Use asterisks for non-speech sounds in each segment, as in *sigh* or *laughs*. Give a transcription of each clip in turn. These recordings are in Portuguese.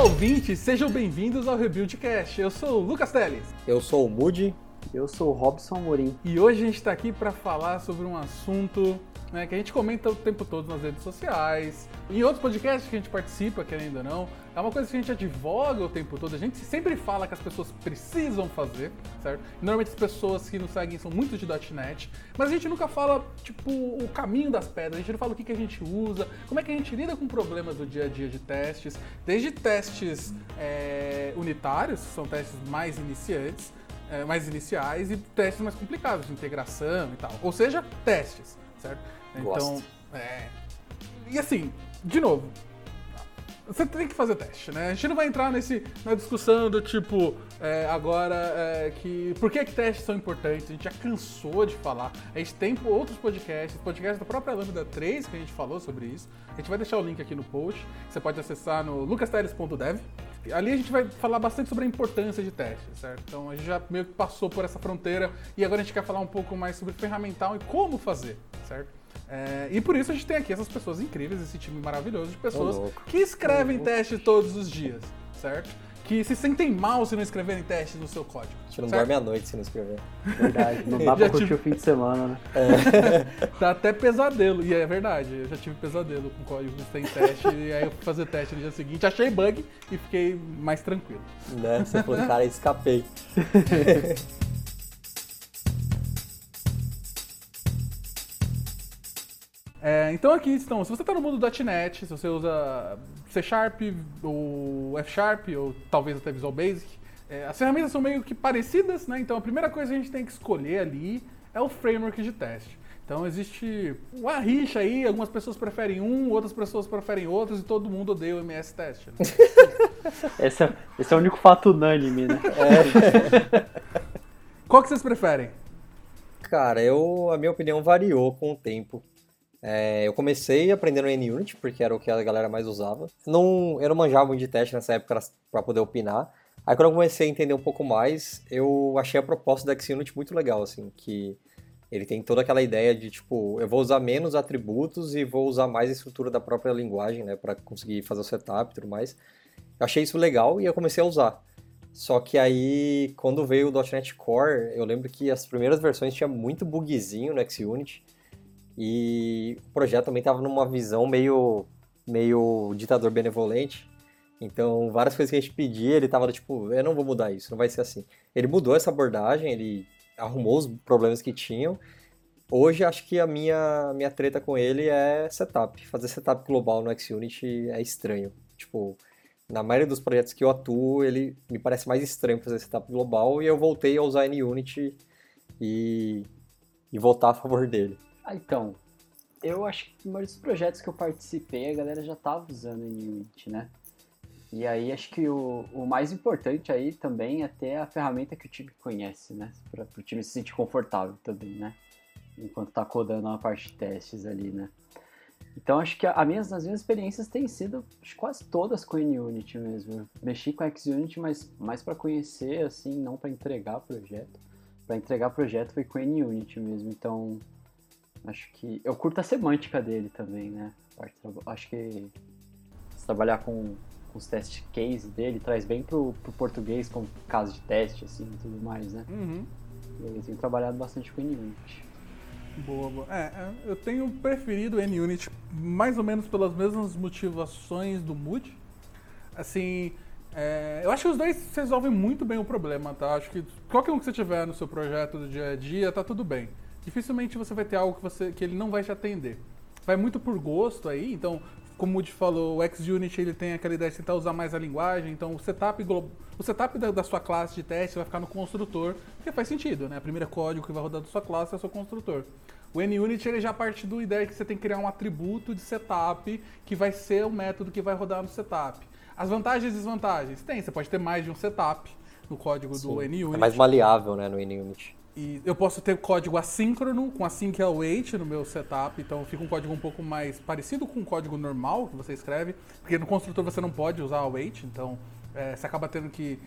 Olá, ouvintes! Sejam bem-vindos ao Rebuildcast. Eu sou o Lucas Teles. Eu sou o Moody. Eu sou Robson Morim. E hoje a gente está aqui para falar sobre um assunto né, que a gente comenta o tempo todo nas redes sociais, em outros podcasts que a gente participa, querendo ou não. É uma coisa que a gente advoga o tempo todo. A gente sempre fala que as pessoas precisam fazer, certo? Normalmente as pessoas que nos seguem são muito de .NET, mas a gente nunca fala, tipo, o caminho das pedras. A gente não fala o que, que a gente usa, como é que a gente lida com problemas do dia a dia de testes, desde testes é, unitários, que são testes mais iniciantes, é, mais iniciais, e testes mais complicados, de integração e tal. Ou seja, testes, certo? Então, é. E assim, de novo, você tem que fazer teste, né? A gente não vai entrar nesse, na discussão do tipo, é, agora, é, que. Por que, que testes são importantes? A gente já cansou de falar. A gente tem outros podcasts, podcast da própria Lambda 3 que a gente falou sobre isso. A gente vai deixar o link aqui no post. Você pode acessar no lucasteles.dev. Ali a gente vai falar bastante sobre a importância de testes, certo? Então a gente já meio que passou por essa fronteira e agora a gente quer falar um pouco mais sobre ferramental e como fazer, certo? É, e por isso a gente tem aqui essas pessoas incríveis, esse time maravilhoso de pessoas que escrevem teste todos os dias, certo? Que se sentem mal se não escreverem teste no seu código. A gente não certo? dorme à noite se não escrever. Verdade, não *laughs* dá pra curtir tive... o fim de semana, né? É. *laughs* Dá até pesadelo, e é verdade, eu já tive pesadelo com código sem teste, e aí eu fui fazer teste no dia seguinte, achei bug e fiquei mais tranquilo. Né? Você falou, cara, escapei. *laughs* É, então aqui estão, se você está no mundo do .NET, se você usa C Sharp ou F Sharp ou talvez até Visual Basic, é, as ferramentas são meio que parecidas, né? Então a primeira coisa que a gente tem que escolher ali é o framework de teste. Então existe uma rixa aí, algumas pessoas preferem um, outras pessoas preferem outros e todo mundo odeia o MS Test. Né? *laughs* esse, é, esse é o único fato unânime, né? *laughs* É. Qual que vocês preferem? Cara, eu, a minha opinião variou com o tempo. É, eu comecei aprendendo NUnit, porque era o que a galera mais usava. Não, eu não manjava muito de teste nessa época para poder opinar. Aí quando eu comecei a entender um pouco mais, eu achei a proposta da XUnit muito legal, assim, que ele tem toda aquela ideia de, tipo, eu vou usar menos atributos e vou usar mais a estrutura da própria linguagem, né, para conseguir fazer o setup e tudo mais. Eu achei isso legal e eu comecei a usar. Só que aí, quando veio o .NET Core, eu lembro que as primeiras versões tinha muito bugzinho no XUnit, e o projeto também estava numa visão meio, meio ditador benevolente. Então, várias coisas que a gente pedia, ele estava tipo, eu não vou mudar isso, não vai ser assim. Ele mudou essa abordagem, ele arrumou os problemas que tinham. Hoje, acho que a minha, minha treta com ele é setup. Fazer setup global no XUnit é estranho. Tipo, na maioria dos projetos que eu atuo, ele me parece mais estranho fazer setup global e eu voltei a usar NUnit e, e voltar a favor dele. Ah, então, eu acho que no dos projetos que eu participei, a galera já estava usando Unity, né? E aí acho que o, o mais importante aí também é ter a ferramenta que o time conhece, né? Para o time se sentir confortável também, né? Enquanto tá codando a parte de testes ali, né? Então acho que a, a minhas, as minhas experiências têm sido quase todas com NUnity mesmo. Eu mexi com XUnity, mas mais para conhecer, assim, não para entregar projeto. Para entregar projeto foi com NUnity mesmo. Então Acho que. Eu curto a semântica dele também, né? Acho que se trabalhar com, com os test case dele traz bem pro, pro português como caso de teste, assim e tudo mais, né? Uhum. Eu tenho trabalhado bastante com NUnit. Boa, boa. É, é eu tenho preferido o NUnit mais ou menos pelas mesmas motivações do Mood. Assim, é, eu acho que os dois resolvem muito bem o problema, tá? Acho que qualquer um que você tiver no seu projeto do dia a dia, tá tudo bem dificilmente você vai ter algo que, você, que ele não vai te atender. Vai muito por gosto aí, então, como o Woody falou, o XUnit ele tem aquela ideia de tentar usar mais a linguagem, então o setup, o setup da, da, sua classe de teste vai ficar no construtor, porque faz sentido, né? A primeira código que vai rodar da sua classe é o seu construtor. O NUnit ele já parte do ideia que você tem que criar um atributo de setup que vai ser o método que vai rodar no setup. As vantagens e desvantagens? Tem, você pode ter mais de um setup no código Sim, do NUnit. É mais maleável, né, no NUnit. E eu posso ter código assíncrono com async await no meu setup, então fica um código um pouco mais parecido com o código normal que você escreve, porque no construtor você não pode usar await, então é, você acaba tendo que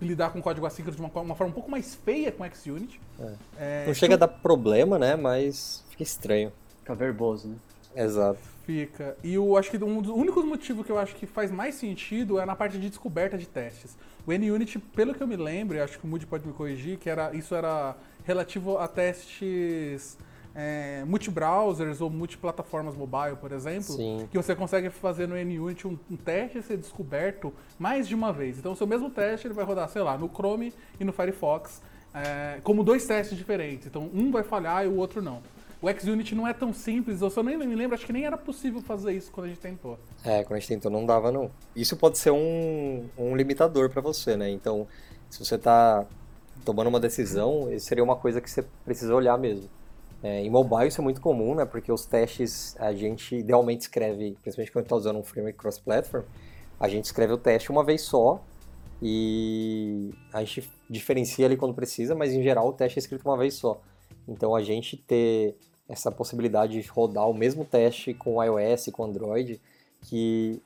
lidar com código assíncrono de uma, uma forma um pouco mais feia com XUnit. É. É, não chega a dar problema, né, mas fica estranho. Fica verboso, né? Exato. Fica. E eu acho que um dos únicos motivos que eu acho que faz mais sentido é na parte de descoberta de testes. O NUnit, pelo que eu me lembro, acho que o Moody pode me corrigir, que era, isso era relativo a testes é, multi-browsers ou multiplataformas mobile, por exemplo, Sim. que você consegue fazer no NUnit um, um teste ser descoberto mais de uma vez. Então, o seu mesmo teste ele vai rodar, sei lá, no Chrome e no Firefox, é, como dois testes diferentes. Então, um vai falhar e o outro não. O XUnit não é tão simples, eu só nem me lembro, acho que nem era possível fazer isso quando a gente tentou. É, quando a gente tentou não dava não. Isso pode ser um, um limitador para você, né? Então, se você tá tomando uma decisão, isso seria uma coisa que você precisa olhar mesmo. É, em mobile isso é muito comum, né? Porque os testes a gente idealmente escreve, principalmente quando está usando um framework cross-platform, a gente escreve o teste uma vez só e a gente diferencia ali quando precisa, mas em geral o teste é escrito uma vez só. Então a gente ter essa possibilidade de rodar o mesmo teste com iOS, com Android, que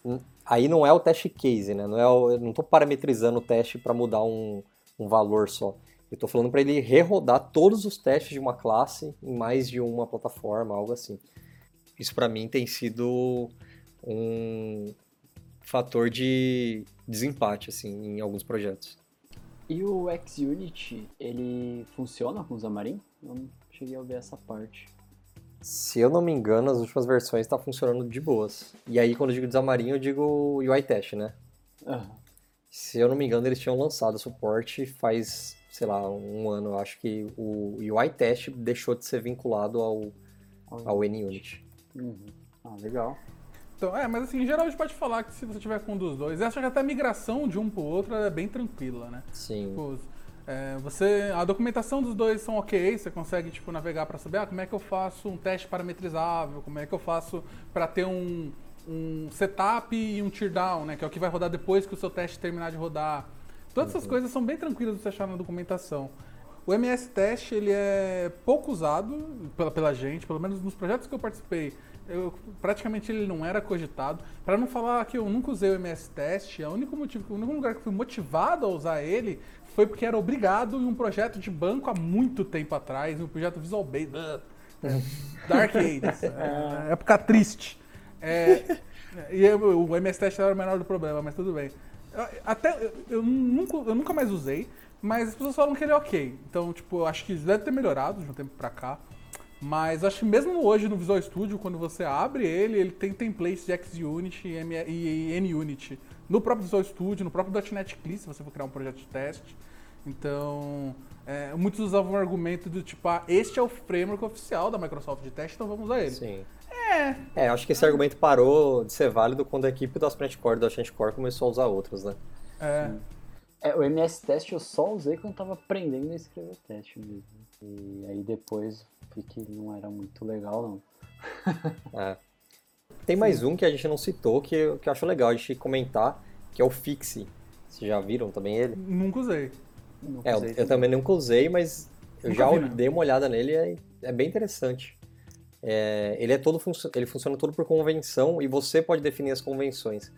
aí não é o teste case, né? Não é o, eu não estou parametrizando o teste para mudar um, um valor só. Eu estou falando para ele rerodar todos os testes de uma classe em mais de uma plataforma, algo assim. Isso para mim tem sido um fator de desempate assim em alguns projetos. E o XUnit, ele funciona com o Xamarin? Eu não cheguei a ver essa parte. Se eu não me engano, as últimas versões está funcionando de boas. E aí, quando eu digo Xamarin, eu digo UI Test, né? Uhum. Se eu não me engano, eles tinham lançado suporte faz, sei lá, um ano. Eu acho que o UI Test deixou de ser vinculado ao, ao NUnit. Uhum. Ah, legal. Então, é, mas assim, em geral a gente pode falar que se você tiver com um dos dois, acho que até a migração de um pro outro é bem tranquila, né? Sim. Tipo, é, você, a documentação dos dois são ok, você consegue tipo navegar para saber ah, como é que eu faço um teste parametrizável, como é que eu faço para ter um, um setup e um teardown, né, que é o que vai rodar depois que o seu teste terminar de rodar. Todas essas coisas são bem tranquilas de você achar na documentação. O MS Test ele é pouco usado pela, pela gente, pelo menos nos projetos que eu participei. Eu, praticamente ele não era cogitado. Para não falar que eu nunca usei o MS Test, o único motivo, o único lugar que fui motivado a usar ele foi porque era obrigado em um projeto de banco há muito tempo atrás, um projeto Visual Basic, é, Dark Ages, é, época triste. É, e eu, o MS Test era o menor do problema, mas tudo bem. Até eu, eu, nunca, eu nunca mais usei, mas as pessoas falam que ele é ok. Então, tipo, eu acho que deve ter melhorado de um tempo pra cá. Mas acho que mesmo hoje no Visual Studio, quando você abre ele, ele tem templates de XUnit e, e NUnit. No próprio Visual Studio, no próprio .NET CLI, se você for criar um projeto de teste. Então, é, muitos usavam o argumento do tipo, ah, este é o framework oficial da Microsoft de teste, então vamos usar ele. Sim. É. É, acho que esse argumento parou de ser válido quando a equipe do ASP.NET Core e do .NET Core começou a usar outros, né? É. É, o MS Test eu só usei quando tava aprendendo a escrever teste mesmo. E aí depois vi que não era muito legal, não. *laughs* é. Tem mais um que a gente não citou, que, eu, que eu acho legal a gente comentar, que é o Fixie. Vocês já viram também ele? Nunca usei. Nunca é, usei eu, eu, também nunca usei, mas eu nunca já vi, dei uma olhada nele e é, é bem interessante. É, ele, é todo ele funciona todo por convenção e você pode definir as convenções.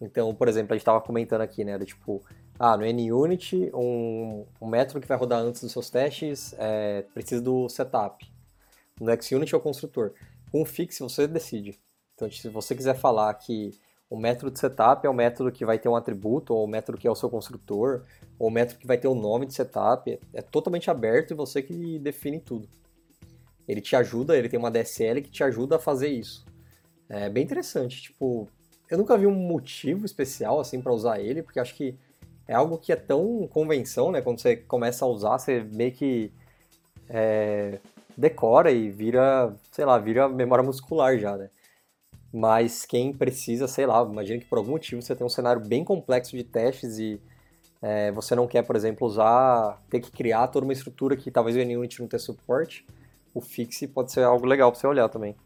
Então, por exemplo, a gente estava comentando aqui, né, do tipo, ah, no NUnit, um, um método que vai rodar antes dos seus testes é, precisa do setup. No XUnit é o construtor. Com o Fix, você decide. Então, se você quiser falar que o método de setup é o método que vai ter um atributo, ou o método que é o seu construtor, ou o método que vai ter o nome de setup, é, totalmente aberto e você que define tudo. Ele te ajuda, ele tem uma DSL que te ajuda a fazer isso. É bem interessante, tipo, eu nunca vi um motivo especial assim para usar ele, porque acho que é algo que é tão convenção, né? Quando você começa a usar, você meio que é, decora e vira, sei lá, vira memória muscular já, né? Mas quem precisa, sei lá, imagina que por algum motivo você tem um cenário bem complexo de testes e é, você não quer, por exemplo, usar, ter que criar toda uma estrutura que talvez o NUnit não tenha suporte, o Fix pode ser algo legal para você olhar também.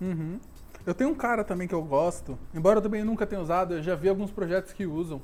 Uhum. Eu tenho um cara também que eu gosto, embora eu também nunca tenha usado, eu já vi alguns projetos que usam,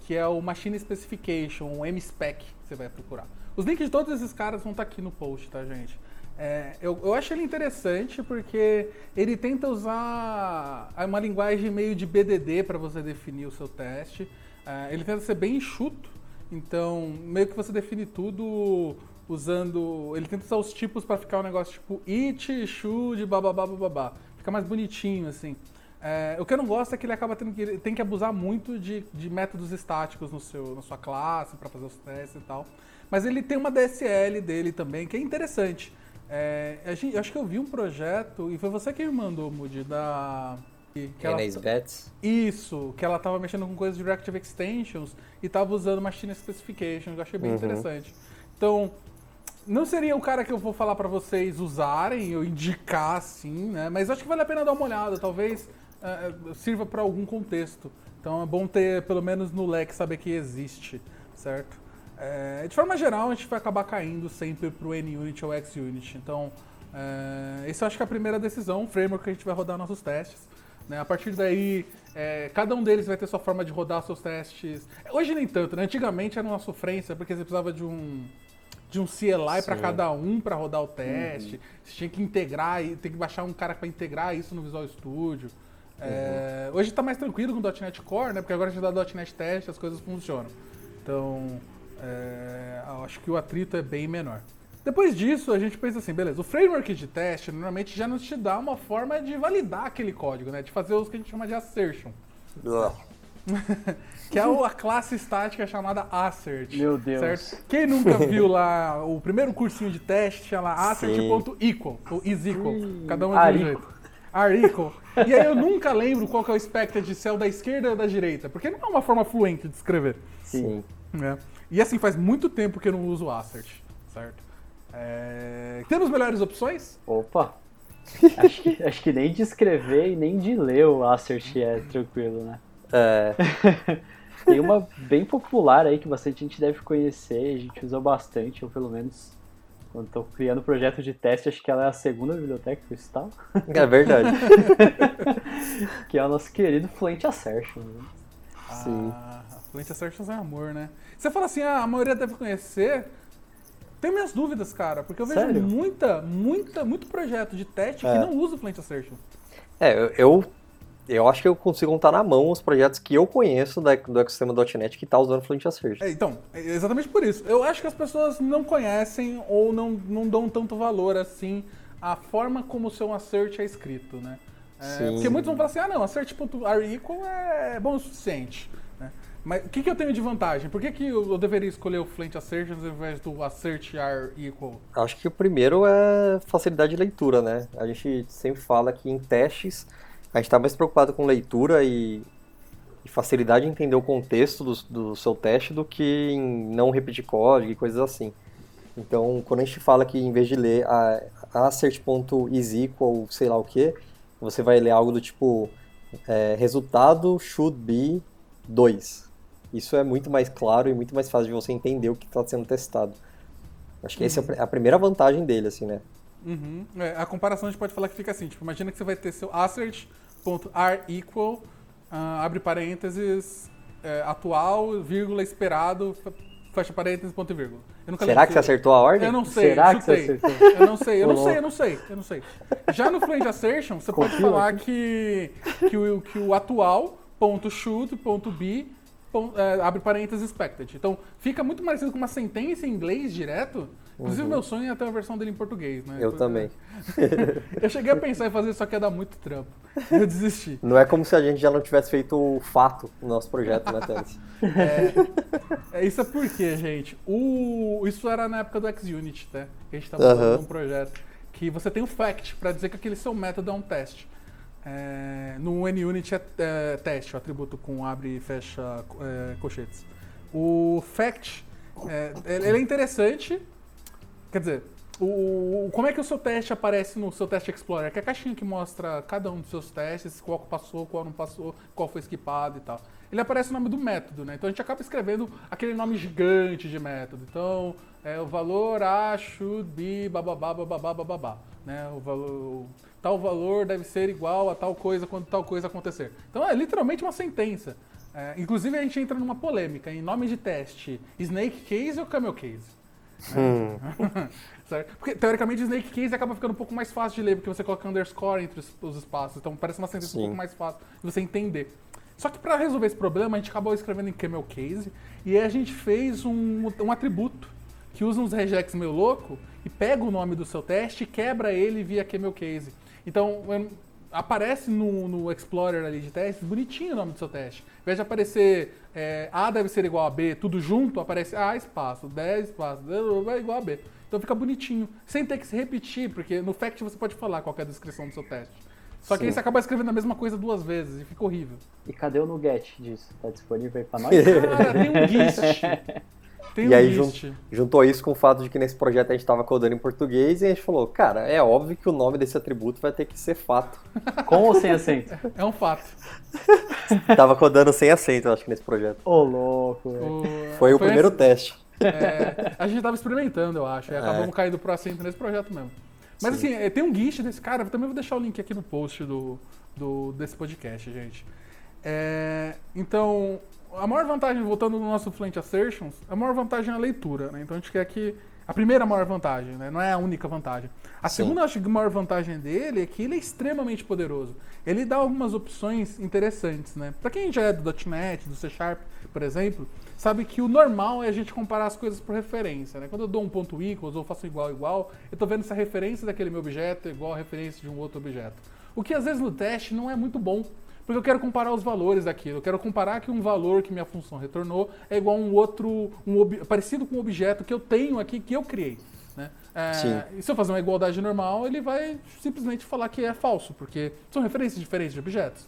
que é o Machine Specification, o MSpec, você vai procurar. Os links de todos esses caras vão estar aqui no post, tá, gente? É, eu, eu acho ele interessante porque ele tenta usar uma linguagem meio de BDD para você definir o seu teste. É, ele tenta ser bem enxuto, então meio que você define tudo usando. Ele tenta usar os tipos para ficar um negócio tipo it, should, bababá, bababá. fica mais bonitinho, assim. É, o que eu não gosto é que ele acaba tendo que, ele tem que abusar muito de, de métodos estáticos no seu, na sua classe para fazer os testes e tal. Mas ele tem uma DSL dele também, que é interessante. É, a gente, eu acho que eu vi um projeto, e foi você que me mandou, Moody, da... Que ela, Bets. isso, que ela tava mexendo com coisas de Reactive Extensions e tava usando Machine Specifications, eu achei bem Uhum. interessante. Então, não seria o cara que eu vou falar pra vocês usarem, ou indicar assim, né? Mas acho que vale a pena dar uma olhada, talvez eh, sirva pra algum contexto. Então é bom ter, pelo menos no leque, saber que existe, certo? Eh, de forma geral, a gente vai acabar caindo sempre pro NUnit ou XUnit. Então, eh, esse eu acho que é a primeira decisão, o framework que a gente vai rodar nossos testes. Né? A partir daí, eh, cada um deles vai ter sua forma de rodar seus testes. Hoje nem tanto, né? Antigamente era uma sofrência, porque você precisava de um de um CLI para cada um para rodar o teste. Você tinha que integrar e tem que baixar um cara para integrar isso no Visual Studio. É, hoje está mais tranquilo com o .NET Core, né? Porque agora a gente dá .NET Test, as coisas funcionam. Então, é, eu acho que o atrito é bem menor. Depois disso, a gente pensa assim, beleza, o framework de teste normalmente já nos te dá uma forma de validar aquele código, né? De fazer os que a gente chama de assertion. *laughs* Que é o- a classe estática chamada assert. Meu Deus. Certo? Quem nunca viu lá o primeiro cursinho de teste, tinha lá Sim. assert.equal, ou is equal, cada um de um Arico. jeito. Arico. E aí eu nunca lembro qual que é o expected cell da esquerda ou da direita, porque não é uma forma fluente de escrever. Sim. né? E assim, faz muito tempo que eu não uso assert, certo? É, Temos melhores opções? Opa! *laughs* acho, que, acho que nem de escrever e nem de ler o Assert é tranquilo, né? É, *laughs* Tem uma bem popular aí que bastante gente deve conhecer, a gente usa bastante, ou pelo menos quando estou criando projeto de teste, acho que ela é a segunda biblioteca que eu instalo, é verdade. *laughs* que é o nosso querido Fluent Assertion. Né? Sim. Fluent Assertions é amor, né? Você fala assim, ah, a maioria deve conhecer. Tenho minhas dúvidas, cara, porque eu vejo Sério? muita, muita, muito projeto de teste que É. não usa o Fluent Assertion. É, eu, eu, eu acho que eu consigo contar na mão os projetos que eu conheço da, do ecossistema.net que tá usando Fluent Assertion. É, então, é exatamente por isso. Eu acho que as pessoas não conhecem ou não, não dão tanto valor assim à forma como o seu assert é escrito, né? É, Sim. porque muitos vão falar assim, ah não, assert.arequal é bom o suficiente. né? Mas o que, que eu tenho de vantagem? Por que, que eu deveria escolher o Fluent Assertions ao invés do assert equal? Acho que o primeiro é facilidade de leitura, né? A gente sempre fala que em testes a gente está mais preocupado com leitura e, e facilidade de entender o contexto do, do seu teste do que em não repetir código e coisas assim. Então, quando a gente fala que em vez de ler a, a assert.isEqual, sei lá o que, você vai ler algo do tipo é, resultado should be 2. Isso é muito mais claro e muito mais fácil de você entender o que está sendo testado. Acho que essa é a primeira vantagem dele, assim, né? Uhum. É, a comparação a gente pode falar que fica assim, tipo, imagina que você vai ter seu assert.arequal, ah, abre parênteses, é, atual, vírgula, esperado, fe- fecha parênteses, ponto e vírgula. Eu nunca Será que você acertou a ordem? Eu não sei, Será eu que você acertou? Eu não sei, eu não sei, eu não sei, eu não sei. Já no Fluent Assertion, você pode falar que, que, o, que o atual, ponto should, ponto é, abre parênteses expected. Então, fica muito parecido com uma sentença em inglês direto. Inclusive, meu sonho é ter a versão dele em português, né? Uhum. Eu Porque- também. *laughs* Eu cheguei a pensar em fazer isso, só que ia dar muito trampo. Eu desisti. *laughs* Não é como se a gente já não tivesse feito o fato no nosso projeto, né, Teles? *laughs* É, isso é porque, gente, o, isso era na época do XUnit, né? Que a gente tava Aham. fazendo um projeto. Que você tem o fact pra dizer que aquele seu método é um teste. É, no NUnit é, é teste, o atributo com abre e fecha é, colchetes. O fact, é, ele é interessante, quer dizer, o- como é que o seu teste aparece no seu teste Explorer? Que é a caixinha que mostra cada um dos seus testes, qual passou, qual não passou, qual foi skipado e tal. Ele aparece o nome do método, né? Então a gente acaba escrevendo aquele nome gigante de método. Então, é o valor a should be bababá, bababá, bababá, né? O valor, tal valor deve ser igual a tal coisa quando tal coisa acontecer. Então é literalmente uma sentença. É, inclusive a gente entra numa polêmica em nome de teste, snake case ou camel case? *laughs* Certo? Porque, teoricamente, Snake Case acaba ficando um pouco mais fácil de ler, porque você coloca underscore entre os, os espaços. Então parece uma sentença um Sim. pouco mais fácil de você entender. Só que para resolver esse problema, a gente acabou escrevendo em Camel Case e aí a gente fez um, um atributo que usa uns regex meio louco e pega o nome do seu teste e quebra ele via Camel Case. Então, aparece no, no Explorer ali de testes, bonitinho o nome do seu teste. Ao invés de aparecer é, A deve ser igual a B, tudo junto, aparece A espaço, 10 espaço, é igual a B. Então fica bonitinho, sem ter que se repetir, porque no Fact você pode falar qual é a descrição do seu teste. Só que Sim. aí você acaba escrevendo a mesma coisa duas vezes e fica horrível. E cadê o Nuget disso? Tá disponível aí pra *laughs* nós? Cara, tem um GIST. *laughs* Tem E um aí. Juntou isso com o fato de que nesse projeto a gente estava codando em português e a gente falou, cara, é óbvio que o nome desse atributo vai ter que ser fato. *laughs* Com ou sem acento? É um fato. *laughs* tava codando sem acento, eu acho que nesse projeto. Ô, louco, velho. O- Foi o primeiro assim, teste. é, a gente tava experimentando, eu acho. E acabamos caindo pro acento nesse projeto mesmo. Mas assim, é, tem um GIST desse cara, eu também vou deixar o link aqui no post do, do- desse podcast, gente. É, então, a maior vantagem, voltando no nosso Fluent Assertions, a maior vantagem é a leitura, né? Então a gente quer que. A primeira maior vantagem, né? Não é a única vantagem. A Sim. segunda, acho que a maior vantagem dele é que ele é extremamente poderoso. Ele dá algumas opções interessantes, né? Pra quem já é do .NET, do C Sharp, por exemplo, sabe que o normal é a gente comparar as coisas por referência, né? Quando eu dou um ponto equals ou faço igual igual, eu tô vendo se a referência daquele meu objeto é igual a referência de um outro objeto. O que às vezes no teste não é muito bom, porque eu quero comparar os valores daquilo. Eu quero comparar que um valor que minha função retornou é igual a um outro, um ob- parecido com um objeto que eu tenho aqui, que eu criei. Né? É. E se eu fazer uma igualdade normal, ele vai simplesmente falar que é falso, porque são referências diferentes de objetos.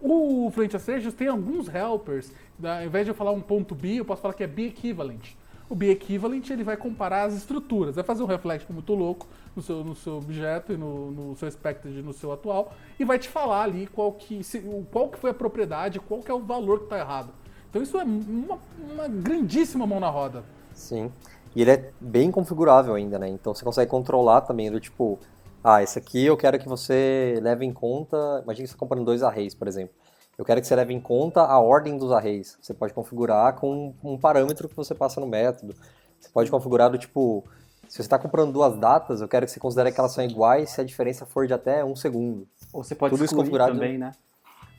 O Fluent Assertions tem alguns helpers, ao invés de eu falar um ponto B, eu posso falar que é B equivalent. O B equivalent ele vai comparar as estruturas, vai fazer um reflect muito louco no seu, no seu objeto e no, no seu expected no seu atual e vai te falar ali qual que, se- qual que foi a propriedade, qual que é o valor que está errado. Então isso é uma, uma grandíssima mão na roda. Sim. E ele é bem configurável ainda, né? Então você consegue controlar também do tipo, ah, esse aqui eu quero que você leve em conta, imagina que você está comprando dois arrays, por exemplo. Eu quero que você leve em conta a ordem dos arrays. Você pode configurar com um parâmetro que você passa no método. Você pode configurar do tipo, se você está comprando duas datas, eu quero que você considere que elas são iguais se a diferença for de até um segundo. Ou você pode Tudo isso configurado- também, né?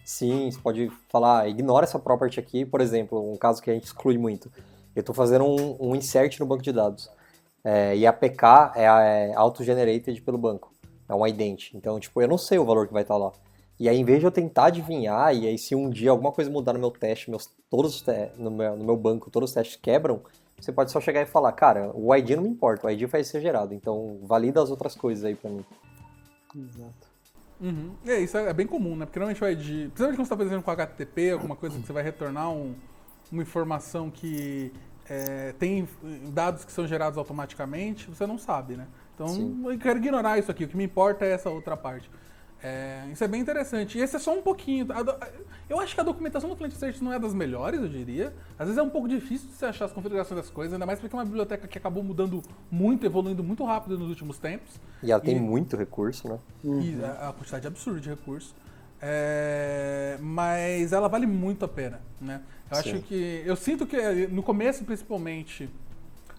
Sim, você pode falar, ignora essa property aqui, por exemplo, um caso que a gente exclui muito. Eu estou fazendo um, um insert no banco de dados. É, e a PK é, é auto-generated pelo banco. É um ident. Então, tipo, eu não sei o valor que vai estar lá. E aí, em vez de eu tentar adivinhar, e aí se um dia alguma coisa mudar no meu teste, meus, todos os te- no, meu, no meu banco, todos os testes quebram, você pode só chegar e falar, cara, o ID não me importa, o ID vai ser gerado, então valida as outras coisas aí pra mim. Exato. Uhum. É, isso é é bem comum, né? Porque normalmente o ID, principalmente quando você está fazendo com HTTP, alguma coisa que você vai retornar um- uma informação que é, tem dados que são gerados automaticamente, você não sabe, né? Então Sim. eu quero ignorar isso aqui, o que me importa é essa outra parte. É, isso é bem interessante. E esse é só um pouquinho. Eu acho que a documentação do Search não é das melhores, eu diria. Às vezes é um pouco difícil de você achar as configurações das coisas, ainda mais porque é uma biblioteca que acabou mudando muito, evoluindo muito rápido nos últimos tempos. E ela tem E- muito recurso, né? E a, a quantidade absurda de recursos. É, mas ela vale muito a pena, né? Eu Sim. acho que. Eu sinto que no começo, principalmente.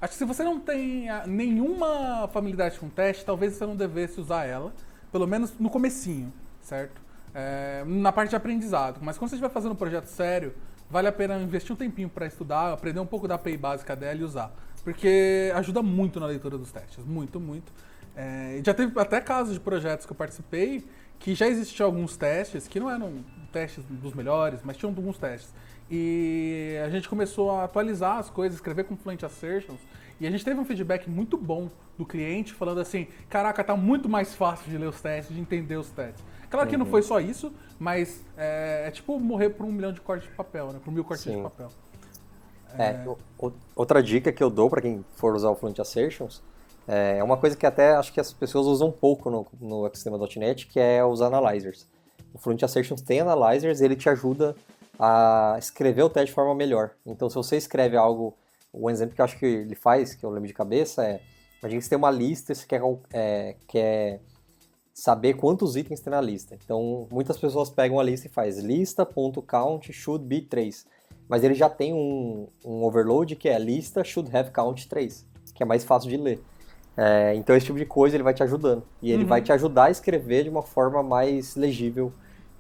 Acho que se você não tem nenhuma familiaridade com teste, talvez você não devesse usar ela. Pelo menos no comecinho, certo? É, na parte de aprendizado. Mas quando você estiver fazendo um projeto sério, vale a pena investir um tempinho para estudar, aprender um pouco da API básica dela e usar. Porque ajuda muito na leitura dos testes. Muito, muito. É, já teve até casos de projetos que eu participei que já existiam alguns testes, que não eram testes dos melhores, mas tinham alguns testes. E a gente começou a atualizar as coisas, escrever com Fluent Assertions, e a gente teve um feedback muito bom do cliente falando assim: caraca, tá muito mais fácil de ler os testes, de entender os testes. Claro que não foi só isso, mas é, é tipo morrer por um milhão de cortes de papel, né? Por mil cortes de Sim. papel. É, o- o- outra dica que eu dou para quem for usar o Fluent Assertions é uma coisa que até acho que as pessoas usam pouco no, no ecossistema.NET, que é os analyzers. O Fluent Assertions tem analyzers ele te ajuda a escrever o teste de forma melhor. Então, se você escreve algo, um exemplo que eu acho que ele faz, que eu lembro de cabeça, é imagina que você tem uma lista e você quer, é, quer saber quantos itens tem na lista. Então, muitas pessoas pegam a lista e faz lista.count should be 3. Mas ele já tem um, um overload que é lista should have count 3, que é mais fácil de ler. É, então esse tipo de coisa ele vai te ajudando. E ele Uhum. vai te ajudar a escrever de uma forma mais legível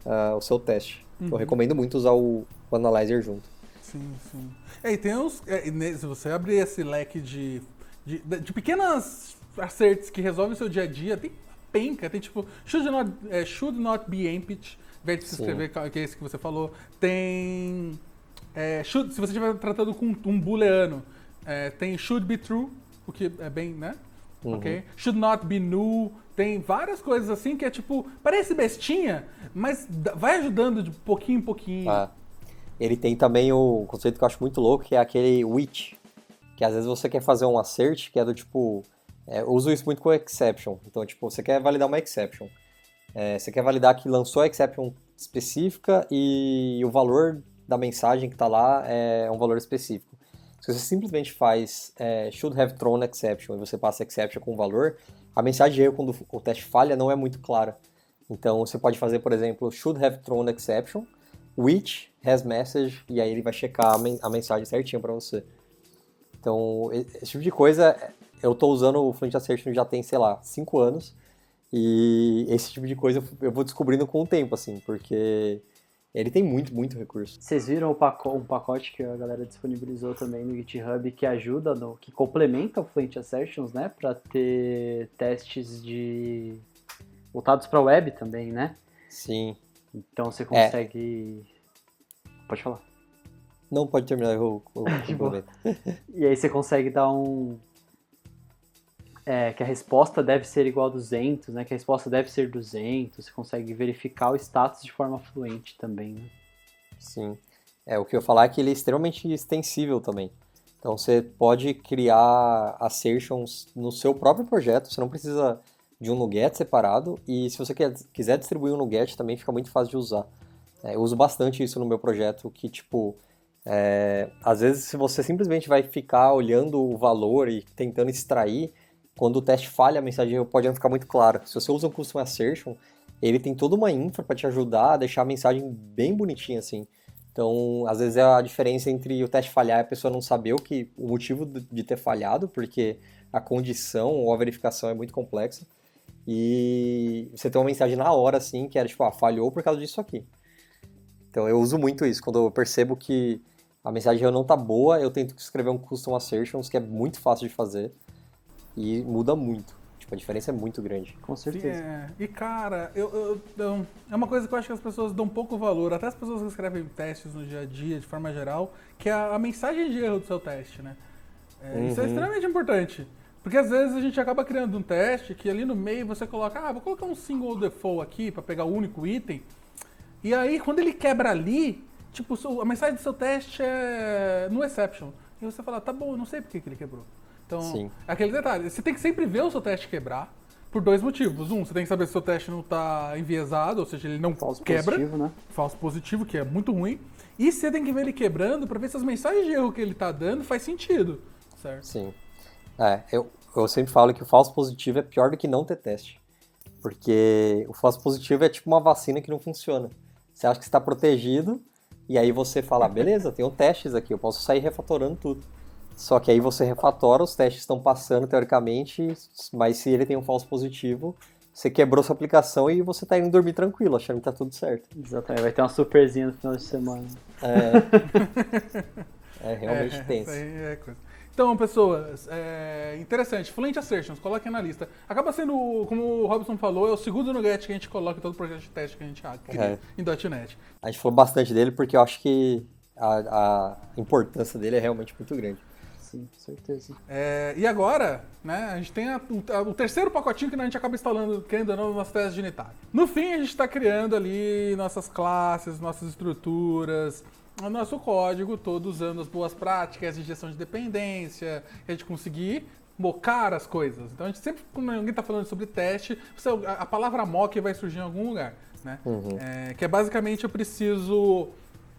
ah, o seu teste. Uhum. Eu recomendo muito usar o, o Analyzer junto. Sim, sim. É, e tem uns. é, se você abrir esse leque de, de, de pequenas acertos que resolvem o seu dia a dia, tem penca. Tem tipo, should not, é, should not be empty, ao invés de se escrever, que é esse que você falou. Tem. é, should- se você estiver tratando com um booleano, é, tem should be true, o que é bem, né? Uhum. Ok? Should not be null. Tem várias coisas assim que é tipo, parece bestinha, mas vai ajudando de pouquinho em pouquinho. Ah. Ele tem também o conceito que eu acho muito louco, que é aquele which. Que às vezes você quer fazer um assert, que é do tipo. é, eu uso isso muito com exception. Então, tipo, você quer validar uma exception. É, você quer validar que lançou a exception específica e o valor da mensagem que está lá é um valor específico. Se você simplesmente faz é, should have thrown exception e você passa exception com o valor, a mensagem de erro quando o teste falha não é muito clara. Então você pode fazer, por exemplo, should have thrown exception, which has message, e aí ele vai checar a, men- a mensagem certinha para você. Então, esse tipo de coisa, eu tô usando o Fluent Assertion já tem, sei lá, 5 anos, e esse tipo de coisa eu vou descobrindo com o tempo, assim, porque ele tem muito, muito recurso. Vocês viram um pacote que a galera disponibilizou também no GitHub que ajuda, no, que complementa o Fluent Assertions, né? Pra ter testes de voltados pra web também, né? Sim. Então você É. consegue. Pode falar. Não pode terminar, eu, eu *laughs* complemento. E aí você consegue dar um. É, que a resposta deve ser igual a 200, né? Que a resposta deve ser 200. Você consegue verificar o status de forma fluente também, né? Sim. É, o que eu ia falar é que ele é extremamente extensível também. Então você pode criar assertions no seu próprio projeto, você não precisa de um NuGet separado, e se você quer- quiser distribuir um NuGet também fica muito fácil de usar. É, eu uso bastante isso no meu projeto, que tipo, é, às vezes se você simplesmente vai ficar olhando o valor e tentando extrair, quando o teste falha, a mensagem pode não ficar muito clara. Se você usa um custom assertion, ele tem toda uma infra para te ajudar a deixar a mensagem bem bonitinha assim. Então, às vezes é a diferença entre o teste falhar e a pessoa não saber o que o motivo de de ter falhado, porque a condição ou a verificação é muito complexa. E você tem uma mensagem na hora assim, que era tipo, ah, falhou por causa disso aqui. Então, eu uso muito isso quando eu percebo que a mensagem não tá boa, eu tento escrever um custom assertions que é muito fácil de fazer e muda muito. Tipo, a diferença é muito grande. Com certeza. é. E cara, eu, eu- eu- é uma coisa que eu acho que as pessoas dão pouco valor, até as pessoas que escrevem testes no dia a dia, de forma geral, que é a, a mensagem de erro do seu teste, né? É, Isso é Uhum. extremamente importante. Porque às vezes a gente acaba criando um teste que ali no meio você coloca, ah, vou colocar um single default aqui para pegar o único item. E aí quando ele quebra ali, tipo, a mensagem do seu teste é no exception. E você fala, tá bom, eu não sei por que que ele quebrou. Então, Sim. aquele detalhe, você tem que sempre ver o seu teste quebrar por dois motivos. Um, você tem que saber se o seu teste não está enviesado, ou seja, ele não Falso quebra positivo, né? falso positivo, que é muito ruim. E você tem que ver ele quebrando para ver se as mensagens de erro que ele tá dando faz sentido, certo? Sim. É, eu, eu sempre falo que o falso positivo é pior do que não ter teste. Porque o falso positivo é tipo uma vacina que não funciona. Você acha que está protegido, e aí você fala, beleza, tenho testes aqui, eu posso sair refatorando tudo. Só que aí você refatora, os testes estão passando teoricamente, mas se ele tem um falso positivo, você quebrou sua aplicação e você tá indo dormir tranquilo, achando que tá tudo certo. Exatamente. Vai ter uma surpresinha no final de semana. É, *laughs* é realmente é, tenso. isso aí é coisa. Então, pessoas, é interessante. Fluent Assertions, coloquem na lista. Acaba sendo, como o Robson falou, é o segundo nugget que a gente coloca em todo projeto de teste que a gente cria É. em .NET. A gente falou bastante dele porque eu acho que a, a importância dele é realmente muito grande. Sim, com certeza. É, e agora, né, a gente tem a- o, a- o terceiro pacotinho que a gente acaba instalando, querendo ou não, nas testes de unitário. No fim, a gente está criando ali nossas classes, nossas estruturas, o nosso código todo usando as boas práticas de gestão de dependência, a gente conseguir mocar as coisas. Então, a gente sempre, quando alguém está falando sobre teste, a, palavra mock vai surgir em algum lugar, né? É, que é basicamente eu preciso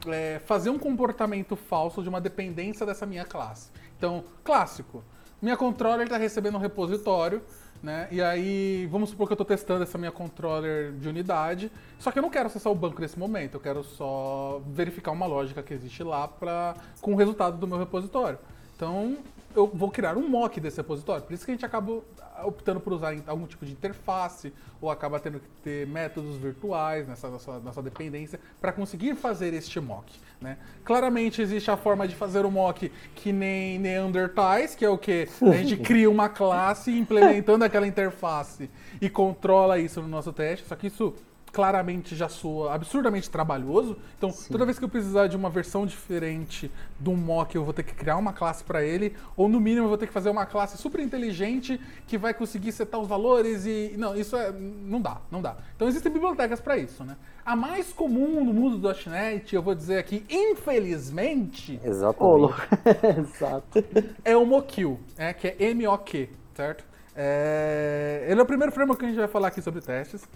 é, fazer um comportamento falso de uma dependência dessa minha classe. Então, clássico. Minha controller está recebendo um repositório, né? E aí, vamos supor que eu estou testando essa minha controller de unidade, só que eu não quero acessar o banco nesse momento, eu quero só verificar uma lógica que existe lá pra, com o resultado do meu repositório. Então, eu vou criar um mock desse repositório. Por isso que a gente acaba optando por usar algum tipo de interface ou acaba tendo que ter métodos virtuais nessa nossa, nossa dependência para conseguir fazer este mock. Né? Claramente existe a forma de fazer o mock que nem Neandertais, que é o que a gente *laughs* cria uma classe implementando aquela interface e controla isso no nosso teste. Só que isso claramente já soa absurdamente trabalhoso. Então, Sim. toda vez que eu precisar de uma versão diferente do mock, eu vou ter que criar uma classe para ele, ou no mínimo eu vou ter que fazer uma classe super inteligente que vai conseguir setar os valores e não, isso é não dá, não dá. Então existem bibliotecas para isso, né? A mais comum no mundo do .NET, eu vou dizer aqui, infelizmente, Exatamente. *laughs* *laughs* Exato. é o Moquil, é, que é M-O-Q, certo? É... Ele é o primeiro framework que a gente vai falar aqui sobre testes.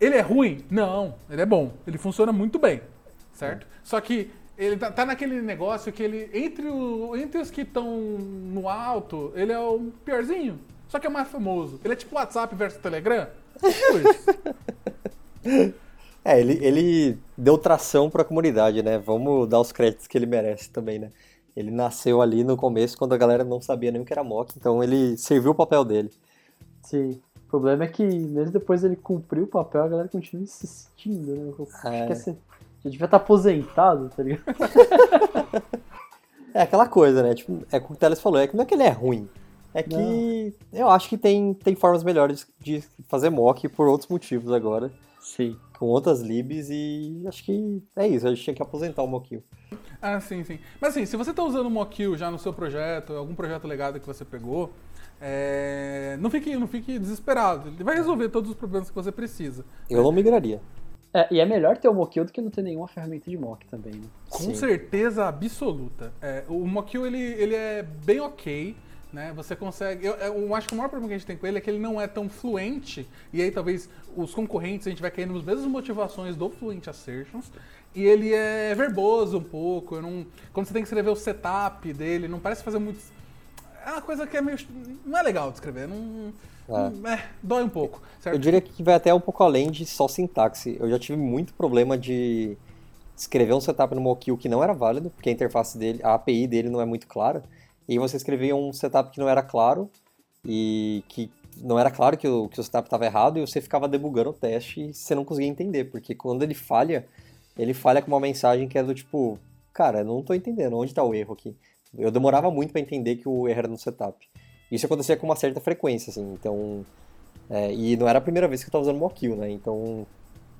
Ele é ruim? Não, ele é bom. Ele funciona muito bem, certo? Só que ele tá, tá, naquele negócio que ele, entre, o, entre os que estão no alto, ele é o piorzinho. Só que é mais famoso. Ele é tipo WhatsApp versus Telegram. é, *laughs* ele, ele deu tração para a comunidade, né? Vamos dar os créditos que ele merece também, né? Ele nasceu ali no começo, quando a galera não sabia nem o que era mock, então ele serviu o papel dele. Sim. O problema é que, mesmo depois ele cumpriu o papel, a galera continua insistindo, né? Eu é. acho que já devia estar aposentado, tá ligado? *laughs* é aquela coisa, né? Tipo, é como o Teles falou, é que não é que ele é ruim. É que não. eu acho que tem, tem formas melhores de fazer mock por outros motivos agora. Sim. Com outras libs e acho que é isso, a gente tinha que aposentar o Mockil. Ah, sim, sim. Mas assim, se você está usando o Mockil já no seu projeto, algum projeto legado que você pegou, é, não, fique, não fique desesperado. Ele vai resolver todos os problemas que você precisa. Eu não migraria. É, e é melhor ter o Mockil do que não ter nenhuma ferramenta de mock também, né? Com Sim. certeza absoluta. É, o Mockil, ele, ele é bem ok, né? Você consegue... Eu, eu, acho que o maior problema que a gente tem com ele é que ele não é tão fluente, e aí talvez os concorrentes, a gente vai cair nas mesmas motivações do Fluent Assertions, e ele é verboso um pouco, não, quando você tem que escrever o setup dele, não parece fazer muito é uma coisa que é meio. Não é legal de escrever. Não, é. Não, é, dói um pouco. Certo? Eu diria que vai até um pouco além de só sintaxe. Eu já tive muito problema de escrever um setup no Mockil que não era válido, porque a interface dele, a API dele não é muito clara. E você escrevia um setup que não era claro e que não era claro que o, que o setup estava errado e você ficava debugando o teste e você não conseguia entender, porque quando ele falha, ele falha com uma mensagem que é do tipo, cara, não estou entendendo, onde está o erro aqui? Eu demorava muito para entender que o erro era no setup. Isso acontecia com uma certa frequência, assim, então... É, e não era a primeira vez que eu estava usando Mockil, né? Então,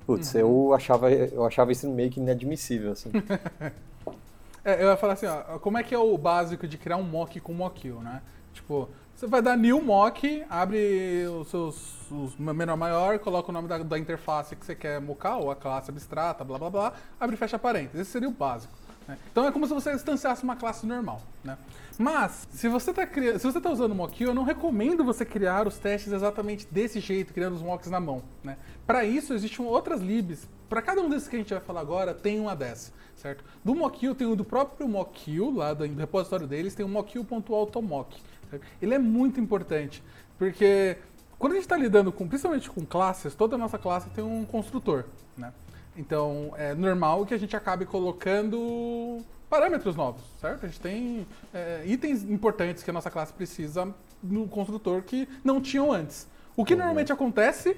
putz, uhum. eu, achava, eu achava isso meio que inadmissível, assim. *laughs* é, eu ia falar assim, ó, como é que é o básico de criar um mock com Mockil, né? Tipo, você vai dar new mock, abre os seus os menor maior, coloca o nome da, da interface que você quer mocar, ou a classe abstrata, blá blá blá, abre e fecha parênteses. Esse seria o básico. Né? Então é como se você instanciasse uma classe normal. Né? Mas, se você está cri... tá usando o Mockio, eu não recomendo você criar os testes exatamente desse jeito, criando os mocks na mão. Né? Para isso, existem outras libs. Para cada um desses que a gente vai falar agora, tem uma dessa, certo? Do Mockio tem o do próprio Mockio, lá do repositório deles, tem o mockio.automock. Ele é muito importante, porque quando a gente está lidando com, principalmente com classes, toda a nossa classe tem um construtor, né? Então, é normal que a gente acabe colocando parâmetros novos, certo? A gente tem é, itens importantes que a nossa classe precisa no construtor que não tinham antes. O que uhum. normalmente acontece,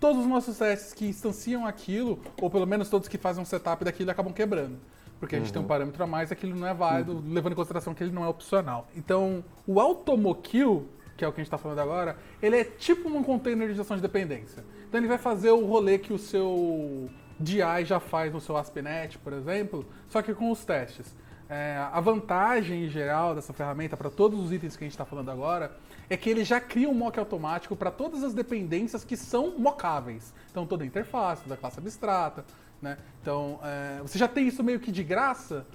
todos os nossos testes que instanciam aquilo, ou pelo menos todos que fazem um setup daquilo, acabam quebrando. Porque a gente uhum. tem um uhum. parâmetro a mais, aquilo não é válido, uhum. levando em consideração que ele não é opcional. Então, o automokill, que é o que a gente está falando agora, ele é tipo um container de gestão de dependência. Então ele vai fazer o rolê que o seu DI já faz no seu ASP.NET, por exemplo, só que com os testes. É, a vantagem em geral dessa ferramenta para todos os itens que a gente está falando agora é que ele já cria um mock automático para todas as dependências que são mockáveis. Então toda a interface, da classe abstrata, né? Então é, você já tem isso meio que de graça.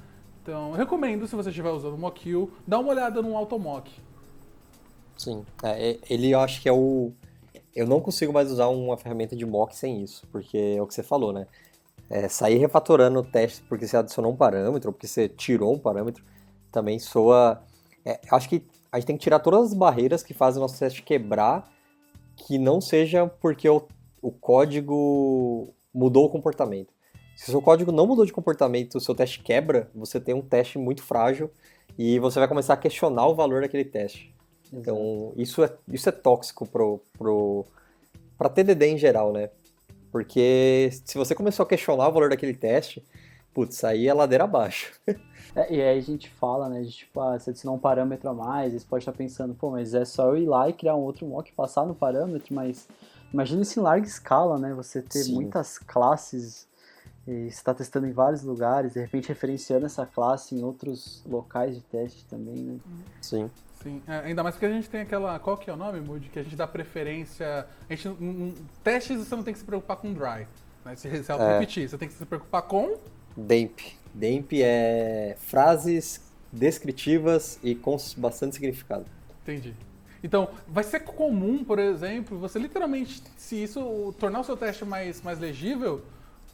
Então eu recomendo, se você estiver usando o Mockil, dá uma olhada no Automock. Sim, é, ele eu acho que é o eu não consigo mais usar uma ferramenta de mock sem isso, porque é o que você falou, né? É, sair refatorando o teste porque você adicionou um parâmetro, porque você tirou um parâmetro, também soa. É, acho que a gente tem que tirar todas as barreiras que fazem o nosso teste quebrar, que não seja porque o, o código mudou o comportamento. Se o seu código não mudou de comportamento, o seu teste quebra, você tem um teste muito frágil e você vai começar a questionar o valor daquele teste. Então, isso é, isso é tóxico pro, pro, pra TDD em geral, né? Porque se você começou a questionar o valor daquele teste, putz, aí é ladeira abaixo. *laughs* É, e aí a gente fala, né, de tipo, ah, você adicionar um parâmetro a mais, você pode estar pensando, pô, mas é só eu ir lá e criar um outro mock, passar no parâmetro, mas imagina isso em larga escala, né, você ter Sim. muitas classes e você está testando em vários lugares, de repente referenciando essa classe em outros locais de teste também, né. Sim. Sim, é, ainda mais porque a gente tem aquela. Qual que é o nome, Moody? Que a gente dá preferência. A gente, um, testes você não tem que se preocupar com dry. Né? Se, se auto-repetir, você tem que se preocupar com. DEMP. DEMP é frases descritivas e com bastante significado. Entendi. Então, vai ser comum, por exemplo, você literalmente, se isso tornar o seu teste mais, mais legível,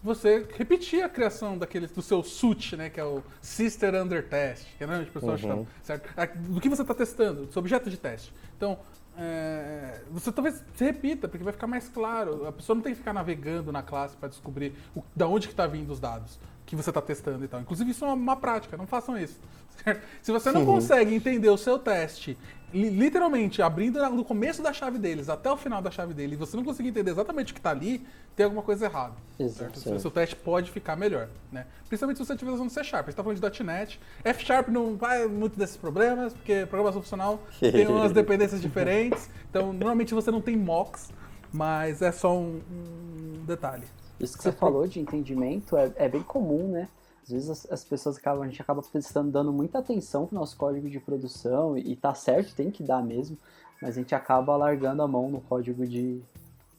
você repetir a criação daquele, do seu SUT, né, que é o Sister Under Test, que é o pessoal Uhum. chama, certo? Do que você está testando, do seu objeto de teste. Então, é, você talvez se repita, porque vai ficar mais claro. A pessoa não tem que ficar navegando na classe para descobrir o, da onde que está vindo os dados que você está testando e tal. Inclusive, isso é uma, uma prática, não façam isso. *laughs* certo? Se você não consegue entender o seu teste, li- literalmente abrindo no começo da chave deles até o final da chave dele, e você não conseguir entender exatamente o que está ali, tem alguma coisa errada. Exato. Certo? O seu teste pode ficar melhor, né? Principalmente se você estiver usando C Sharp. A gente tá falando de .NET. F Sharp não vai muito desses problemas, porque programação funcional *laughs* tem umas dependências diferentes. Então, normalmente você não tem mocks, mas é só um, um detalhe. Isso que você falou de entendimento é, é bem comum, né? Às vezes as, as pessoas acabam, a gente acaba prestando, dando muita atenção pro nosso código de produção, e, e tá certo, tem que dar mesmo, mas a gente acaba largando a mão no código de,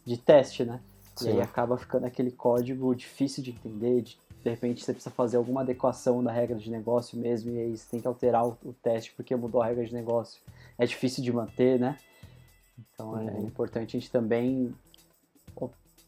de teste, né? E Sim. aí acaba ficando aquele código difícil de entender, de, de repente você precisa fazer alguma adequação da regra de negócio mesmo, e aí você tem que alterar o, o teste porque mudou a regra de negócio. É difícil de manter, né? Então é Uhum. importante a gente também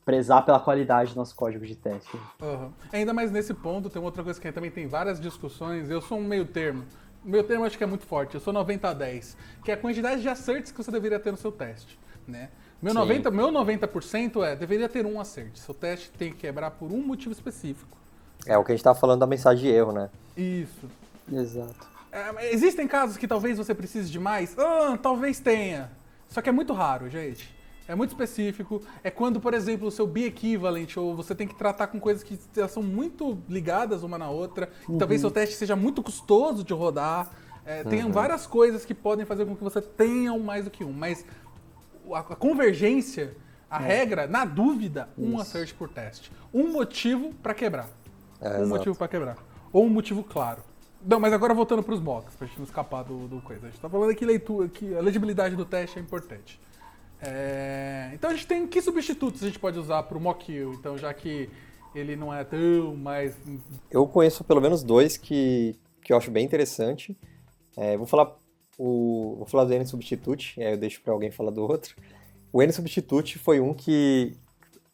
prezar pela qualidade do nosso código de teste. Aham. Ainda mais nesse ponto, tem uma outra coisa que também tem várias discussões. Eu sou um meio termo. O meu termo acho que é muito forte. Eu sou 90 a 10, que é a quantidade de acertos que você deveria ter no seu teste, né? Meu Sim. 90, meu 90% é deveria ter um acerte. Seu teste tem que quebrar por um motivo específico. É o que a gente tava falando da mensagem de erro, né? Isso. Exato. É, existem casos que talvez você precise de mais? Ah, talvez tenha. Só que é muito raro, gente. É muito específico. É quando, por exemplo, o seu bi-equivalent, ou você tem que tratar com coisas que elas são muito ligadas uma na outra. e Talvez seu teste seja muito custoso de rodar. É, Tem várias coisas que podem fazer com que você tenha um mais do que um. Mas a, a convergência, a regra, na dúvida, um Isso. acerte por teste. Um motivo para quebrar. É, um exato. motivo para quebrar. Ou um motivo claro. Não, mas agora voltando para os mocks, pra gente não escapar do, do coisa. A gente tá falando aqui leitura, que a legibilidade do teste é importante. É, Então a gente tem que substitutos a gente pode usar para o mock kill, então já que ele não é tão mais. Eu conheço pelo menos dois que, que eu acho bem interessante. É, vou falar o vou falar do N-Substitute, aí eu deixo para alguém falar do outro. O N-Substitute foi um que,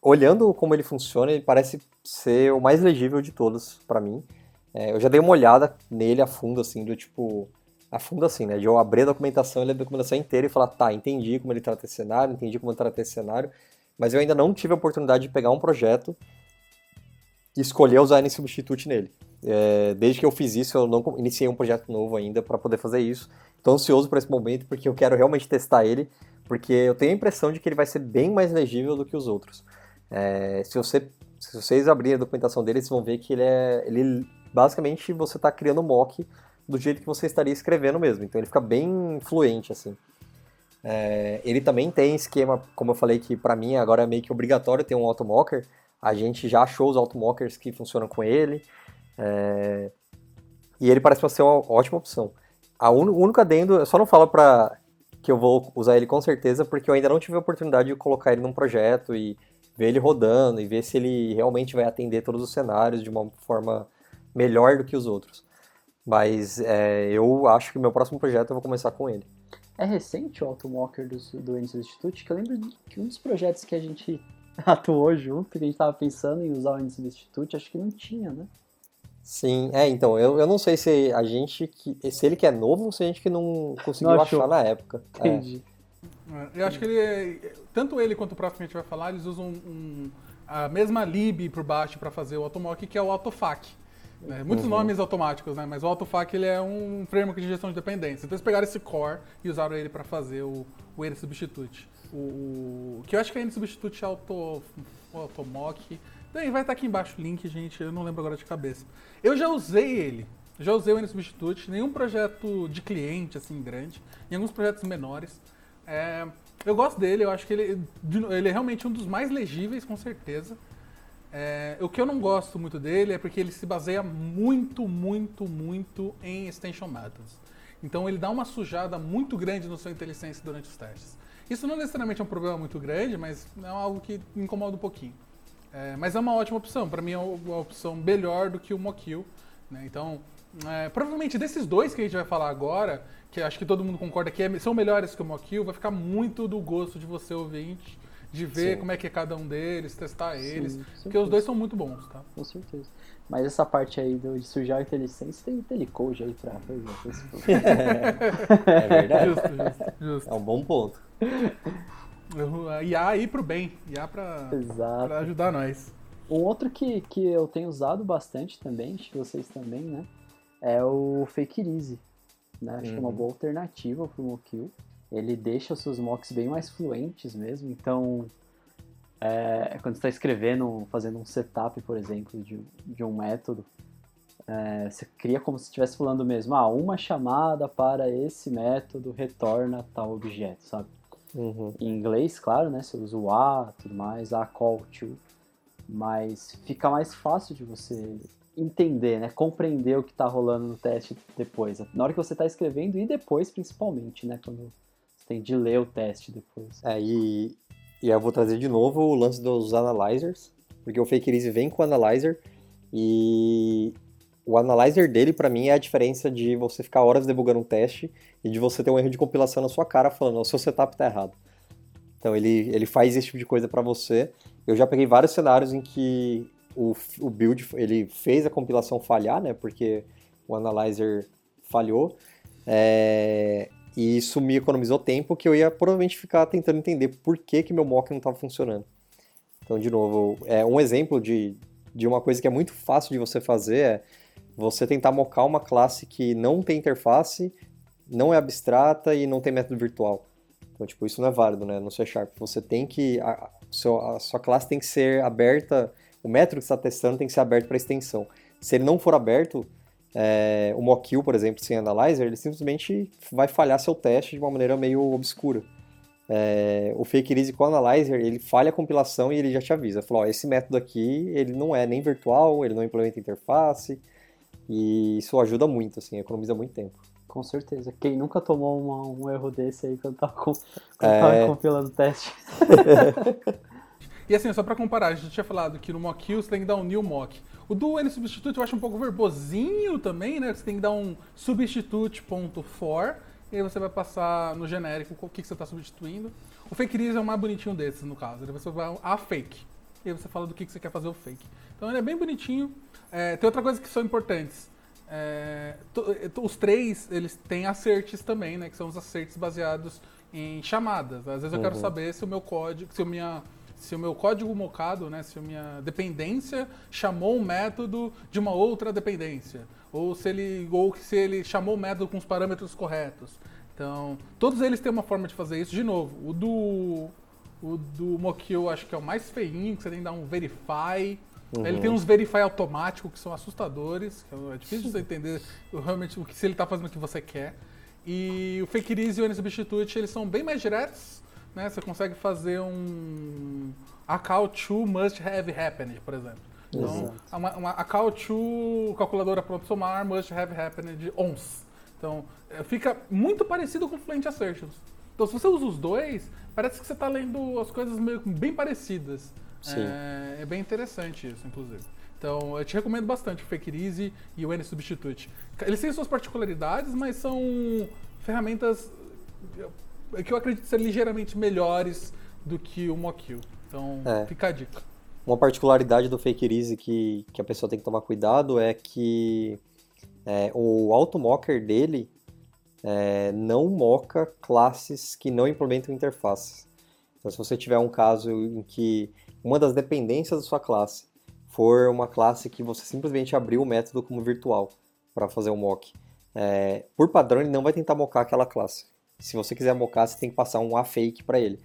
olhando como ele funciona, ele parece ser o mais legível de todos para mim. É, eu já dei uma olhada nele a fundo, assim, do tipo... A fundo assim, né? De eu abrir a documentação, ler a documentação inteira e falar, tá, entendi como ele trata esse cenário, entendi como ele trata esse cenário, mas eu ainda não tive a oportunidade de pegar um projeto e escolher usar N-Substitute nele. É, desde que eu fiz isso, eu não iniciei um projeto novo ainda para poder fazer isso. Estou ansioso por esse momento porque eu quero realmente testar ele, porque eu tenho a impressão de que ele vai ser bem mais legível do que os outros. É, se, você, se vocês abrirem a documentação dele, vocês vão ver que ele é. Ele, basicamente, você está criando mock do jeito que você estaria escrevendo mesmo. Então ele fica bem fluente, assim. É, ele também tem esquema, como eu falei, que para mim agora é meio que obrigatório ter um automocker. A gente já achou os automockers que funcionam com ele. é, e ele parece ser uma ótima opção. A un, o único adendo, eu só não falo para que eu vou usar ele com certeza, porque eu ainda não tive a oportunidade de colocar ele num projeto e ver ele rodando e ver se ele realmente vai atender todos os cenários de uma forma melhor do que os outros. Mas é, eu acho que meu próximo projeto eu vou começar com ele. É recente o Automocker do, do Enzo Institute, que eu lembro que um dos projetos que a gente *laughs* atuou junto, que a gente tava pensando em usar o Enzo Institute, acho que não tinha, né? Sim, é, então, eu, eu não sei se a gente que. Se ele que é novo ou se a gente que não conseguiu Não achar na época. É. Entendi. É, Eu acho que ele. Tanto ele quanto o próximo que a gente vai falar, eles usam um- a mesma lib por baixo para fazer o automock, que é o autofac. Né? Muitos uhum. nomes automáticos, né? Mas o AutoFac ele é um framework de gestão de dependência. Então eles pegaram esse core e usaram ele para fazer o, o N Substitute. O, o, que eu acho que é N Substitute Auto, Automock. Vai estar aqui embaixo o link, gente. Eu não lembro agora de cabeça. Eu já usei ele. Já usei o N Substitute, nenhum projeto de cliente assim grande, em alguns projetos menores. É, eu gosto dele, eu acho que ele, ele é realmente um dos mais legíveis, com certeza. É, o que eu não gosto muito dele é porque ele se baseia muito, muito, muito em extension methods. Então ele dá uma sujada muito grande no seu IntelliSense durante os testes. Isso não necessariamente é um problema muito grande, mas é algo que incomoda um pouquinho. É, mas é uma ótima opção. Para mim é uma opção melhor do que o Mockil. Né? Então, é, provavelmente desses dois que a gente vai falar agora, que acho que todo mundo concorda que é, são melhores que o Mockil, vai ficar muito do gosto de você ouvinte de ver Sim. como é que é cada um deles, testar eles, Sim, porque os dois são muito bons, tá? Com certeza. Mas essa parte aí do, de sujar o IntelliSense tem IntelliCode aí pra resolver *laughs* É verdade. *laughs* Justo, justo, justo. É um bom ponto. *laughs* IA aí pro bem, IA pra, pra ajudar nós. Um outro que, que eu tenho usado bastante também, acho que vocês também, né? É o Fake Easy. Né? Acho uhum. que é uma uhum. boa alternativa pro Mokill ele deixa os seus mocks bem mais fluentes mesmo. Então, é, quando você está escrevendo, fazendo um setup, por exemplo, de, de um método, é, você cria como se estivesse falando mesmo, ah, uma chamada para esse método retorna tal objeto, sabe? Uhum. Em inglês, claro, né? Você usa o a, tudo mais, a call to, mas fica mais fácil de você entender, né? Compreender o que está rolando no teste depois. Na hora que você está escrevendo e depois, principalmente, né? Quando tem de ler o teste depois. É, e, e eu vou trazer de novo o lance dos analyzers, porque o Fake Easy vem com o analyzer e o analyzer dele, para mim, é a diferença de você ficar horas debugando um teste e de você ter um erro de compilação na sua cara falando, o seu setup tá errado. Então ele, ele faz esse tipo de coisa para você. Eu já peguei vários cenários em que o, o build ele fez a compilação falhar, né? Porque o analyzer falhou. É, e isso me economizou tempo que eu ia provavelmente ficar tentando entender por que, que meu mock não estava funcionando. Então, de novo, é um exemplo de, de uma coisa que é muito fácil de você fazer é você tentar mocar uma classe que não tem interface, não é abstrata e não tem método virtual. Então, tipo, isso não é válido, né? No C Sharp. Você tem que. A, a sua classe tem que ser aberta, o método que você está testando tem que ser aberto para extensão. Se ele não for aberto, é, o Mockil, por exemplo, sem Analyzer, ele simplesmente vai falhar seu teste de uma maneira meio obscura. É, o Fake Easy com o Analyzer, ele falha a compilação e ele já te avisa. Falou, esse método aqui, ele não é nem virtual, ele não implementa interface, e isso ajuda muito, assim, economiza muito tempo. Com certeza. Quem nunca tomou uma, um erro desse aí quando tava, com, quando é... tava compilando o teste? *laughs* e assim, só para comparar, a gente tinha falado que no Mockil você tem que dar um new mock. O do N substitute eu acho um pouco verbosinho também, né? Você tem que dar um substitute.for e aí você vai passar no genérico o que, que você está substituindo. O fake news é o mais bonitinho desses, no caso. Você vai a fake. E aí você fala do que, que você quer fazer o fake. Então ele é bem bonitinho. É, tem outra coisa que são importantes. É, os três, eles têm asserts também, né? Que são os asserts baseados em chamadas. Às vezes eu uhum. quero saber se o meu código, se o minha se o meu código mocado, né, se a minha dependência chamou um método de uma outra dependência, ou se ele, ou se ele chamou o método com os parâmetros corretos. Então, todos eles têm uma forma de fazer isso. De novo, o do, o do Mockio acho que é o mais feinho, que você tem que dar um verify. Uhum. Ele tem uns verify automáticos que são assustadores, que é difícil de você entender realmente o que, se ele está fazendo o que você quer. E o Fake Easy e o N-Substitute, eles são bem mais diretos, né? Você consegue fazer um a call to must have happened, por exemplo. Então, uma, uma, a call to calculadora pronto somar must have happened ons. Então, é, fica muito parecido com Fluent Assertions. Então, se você usa os dois, parece que você está lendo as coisas meio bem parecidas. É, é, bem interessante isso, inclusive. Então, eu te recomendo bastante o Fake Easy e o N-Substitute. Eles têm suas particularidades, mas são ferramentas que eu acredito ser ligeiramente melhores do que o Mockil. Então, é. fica a dica. Uma particularidade do Fake Easy que, que a pessoa tem que tomar cuidado é que é, o automocker dele é, não moca classes que não implementam interfaces. Então, se você tiver um caso em que uma das dependências da sua classe for uma classe que você simplesmente abriu o método como virtual para fazer o mock. É, por padrão, ele não vai tentar mocar aquela classe. Se você quiser mocar, você tem que passar um afake para ele,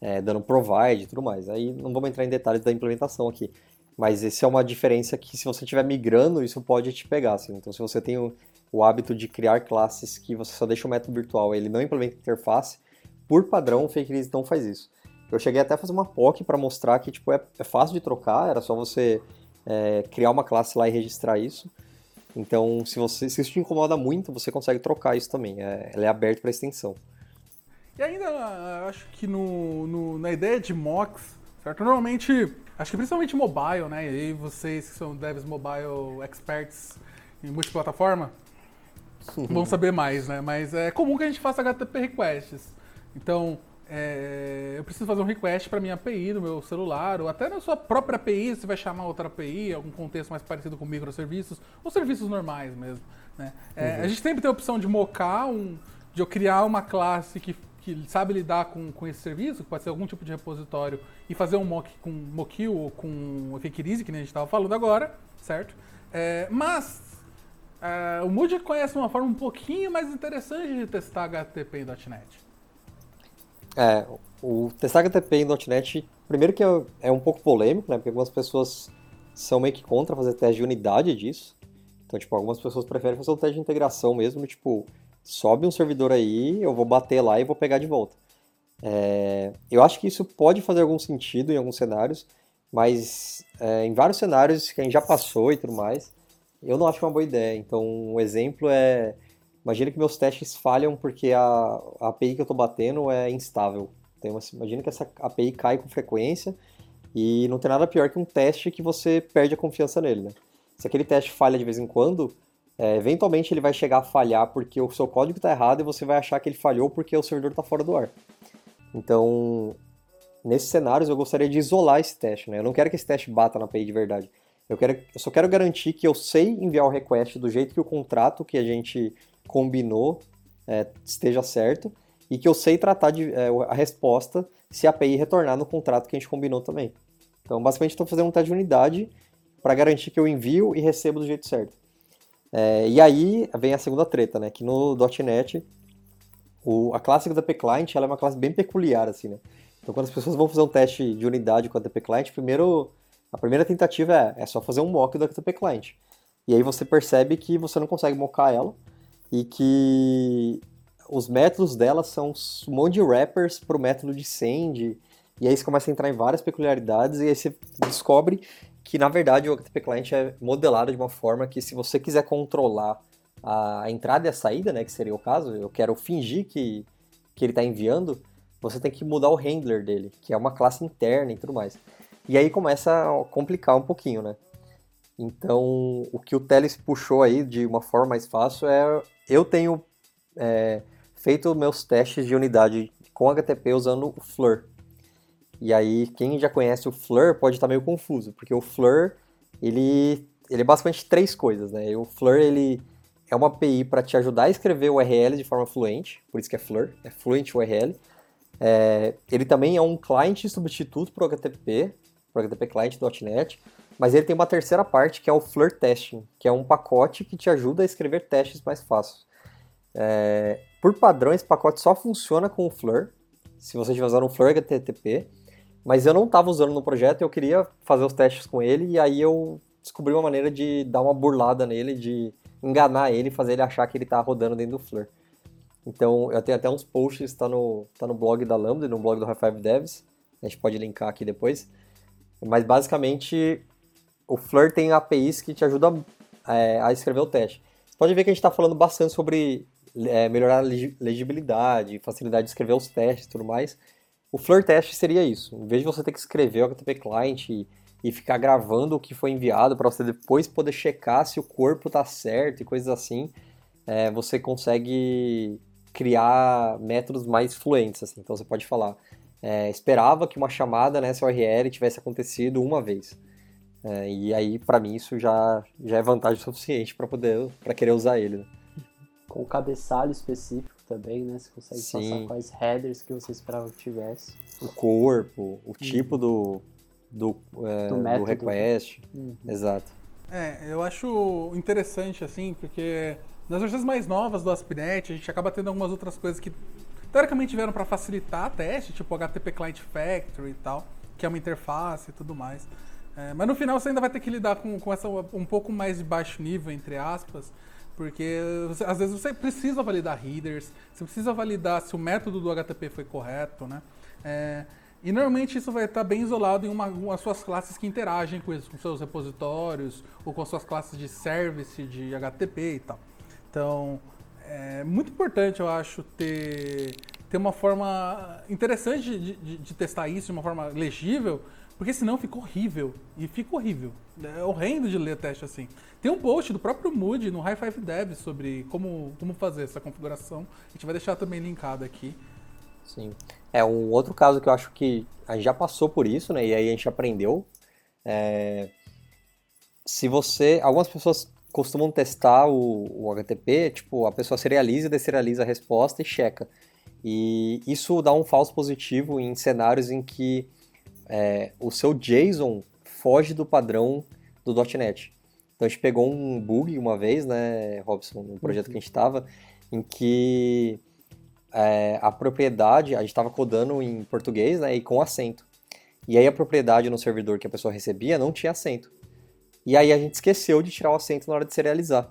é, dando provide e tudo mais. Aí não vamos entrar em detalhes da implementação aqui. Mas essa é uma diferença que se você estiver migrando, isso pode te pegar. Assim. Então, se você tem o, o, hábito de criar classes que você só deixa o método virtual ele não implementa interface, por padrão, o Fake não faz isso. Eu cheguei até a fazer uma POC para mostrar que tipo, é, é, fácil de trocar, era só você é, criar uma classe lá e registrar isso. Então, se, você, se isso te incomoda muito, você consegue trocar isso também. É, ela é aberta para extensão. E ainda, acho que no, no, na ideia de mocks, certo? Normalmente, acho que principalmente mobile, né? E vocês que são devs mobile experts em multiplataforma, *laughs* vão saber mais, né? Mas é comum que a gente faça HTTP requests. Então, é, eu preciso fazer um request para minha API no meu celular, ou até na sua própria API, você vai chamar outra API, algum contexto mais parecido com microserviços, ou serviços normais mesmo. Né? É, uhum. A gente sempre tem a opção de mocar, um, de eu criar uma classe que, que sabe lidar com, com esse serviço, que pode ser algum tipo de repositório, e fazer um mock com Mockil ou com Fake que a gente estava falando agora, certo? É, mas é, o Moody conhece uma forma um pouquinho mais interessante de testar HTTP em .NET. É, o testar HTTP em .NET, primeiro que é, é um pouco polêmico, né? Porque algumas pessoas são meio que contra fazer teste de unidade disso. Então, tipo, algumas pessoas preferem fazer o teste de integração mesmo, tipo, sobe um servidor aí, eu vou bater lá e vou pegar de volta. É, eu acho que isso pode fazer algum sentido em alguns cenários, mas é, em vários cenários que a gente já passou e tudo mais, eu não acho uma boa ideia. Então, um exemplo é Imagina que meus testes falham porque a, a API que eu estou batendo é instável. Então, imagina que essa API cai com frequência e não tem nada pior que um teste que você perde a confiança nele. Né? Se aquele teste falha de vez em quando, é, eventualmente ele vai chegar a falhar porque o seu código está errado e você vai achar que ele falhou porque o servidor está fora do ar. Então, nesses cenários, eu gostaria de isolar esse teste. Né? Eu não quero que esse teste bata na API de verdade. Eu, quero, eu só quero garantir que eu sei enviar o request do jeito que o contrato que a gente combinou é, esteja certo e que eu sei tratar de, é, a resposta se a API retornar no contrato que a gente combinou também. Então, basicamente, estou fazendo um teste de unidade para garantir que eu envio e recebo do jeito certo. É, e aí vem a segunda treta, né? Que no .NET, o, a classe API Client ela é uma classe bem peculiar, assim, né? Então, quando as pessoas vão fazer um teste de unidade com a API Client, primeiro, a primeira tentativa é, é só fazer um mock do API Client. E aí você percebe que você não consegue mocar ela, e que os métodos dela são um monte de wrappers para o método de send, e aí você começa a entrar em várias peculiaridades, e aí você descobre que, na verdade, o HTTP Client é modelado de uma forma que, se você quiser controlar a entrada e a saída, né, que seria o caso, eu quero fingir que, que ele está enviando, você tem que mudar o handler dele, que é uma classe interna e tudo mais. E aí começa a complicar um pouquinho, né? Então, o que o Teles puxou aí de uma forma mais fácil é eu tenho é, feito meus testes de unidade com HTTP usando o Flur. E aí, quem já conhece o Flur pode estar meio confuso, porque o Flur, ele, ele é basicamente três coisas, né? O Flur, ele é uma API para te ajudar a escrever URL de forma fluente, por isso que é Flur, é Fluent URL. É, ele também é um client substituto para o HTTP, para o HTTP Client.NET, mas ele tem uma terceira parte que é o Flur Testing, que é um pacote que te ajuda a escrever testes mais fáceis. É, por padrão, esse pacote só funciona com o Flur, se você estiver usando o Flur HTTP, mas eu não estava usando no projeto, eu queria fazer os testes com ele, e aí eu descobri uma maneira de dar uma burlada nele, de enganar ele, fazer ele achar que ele está rodando dentro do Flur. Então, eu tenho até uns posts, está no, tá no blog da Lambda, no blog do High Five Devs, a gente pode linkar aqui depois. Mas basicamente, o Flur tem APIs que te ajudam é, a escrever o teste. Você pode ver que a gente está falando bastante sobre é, melhorar a legibilidade, facilidade de escrever os testes e tudo mais. O Flur Test seria isso. Em vez de você ter que escrever o HTTP Client e, e ficar gravando o que foi enviado para você depois poder checar se o corpo está certo e coisas assim, é, você consegue criar métodos mais fluentes. Assim. Então você pode falar, é, esperava que uma chamada nessa URL tivesse acontecido uma vez. É, e aí, para mim, isso já, já é vantagem suficiente para poder para querer usar ele. Né? Com o cabeçalho específico também, né? Você consegue Sim. passar quais headers que você esperava que tivesse. O corpo, o tipo do, do, é, do, do request. Uhum. Exato. É, eu acho interessante, assim, porque nas versões mais novas do ASP.NET, a gente acaba tendo algumas outras coisas que teoricamente vieram para facilitar a teste, tipo HTTP Client Factory e tal, que é uma interface e tudo mais. É, mas no final você ainda vai ter que lidar com, com essa um pouco mais de baixo nível, entre aspas, porque você, às vezes você precisa validar headers, você precisa validar se o método do HTTP foi correto, né? É, e normalmente isso vai estar bem isolado em uma, uma suas classes que interagem com com seus repositórios ou com suas classes de service de HTTP e tal. Então, é muito importante, eu acho, ter, ter uma forma interessante de, de, de testar isso de uma forma legível, porque senão fica horrível. E fica horrível. É horrendo de ler teste assim. Tem um post do próprio Mood no High Five Dev sobre como, como fazer essa configuração. A gente vai deixar também linkado aqui. Sim. É, um outro caso que eu acho que a gente já passou por isso, né? E aí a gente aprendeu. É... Se você. Algumas pessoas costumam testar o, o HTTP, tipo, a pessoa serializa e deserializa a resposta e checa. E isso dá um falso positivo em cenários em que é, o seu JSON foge do padrão do .NET. Então a gente pegou um bug uma vez, né, Robson, no projeto que a gente estava, em que é, a propriedade, a gente estava codando em português, né, e com acento. E aí a propriedade no servidor que a pessoa recebia não tinha acento. E aí a gente esqueceu de tirar o acento na hora de serializar.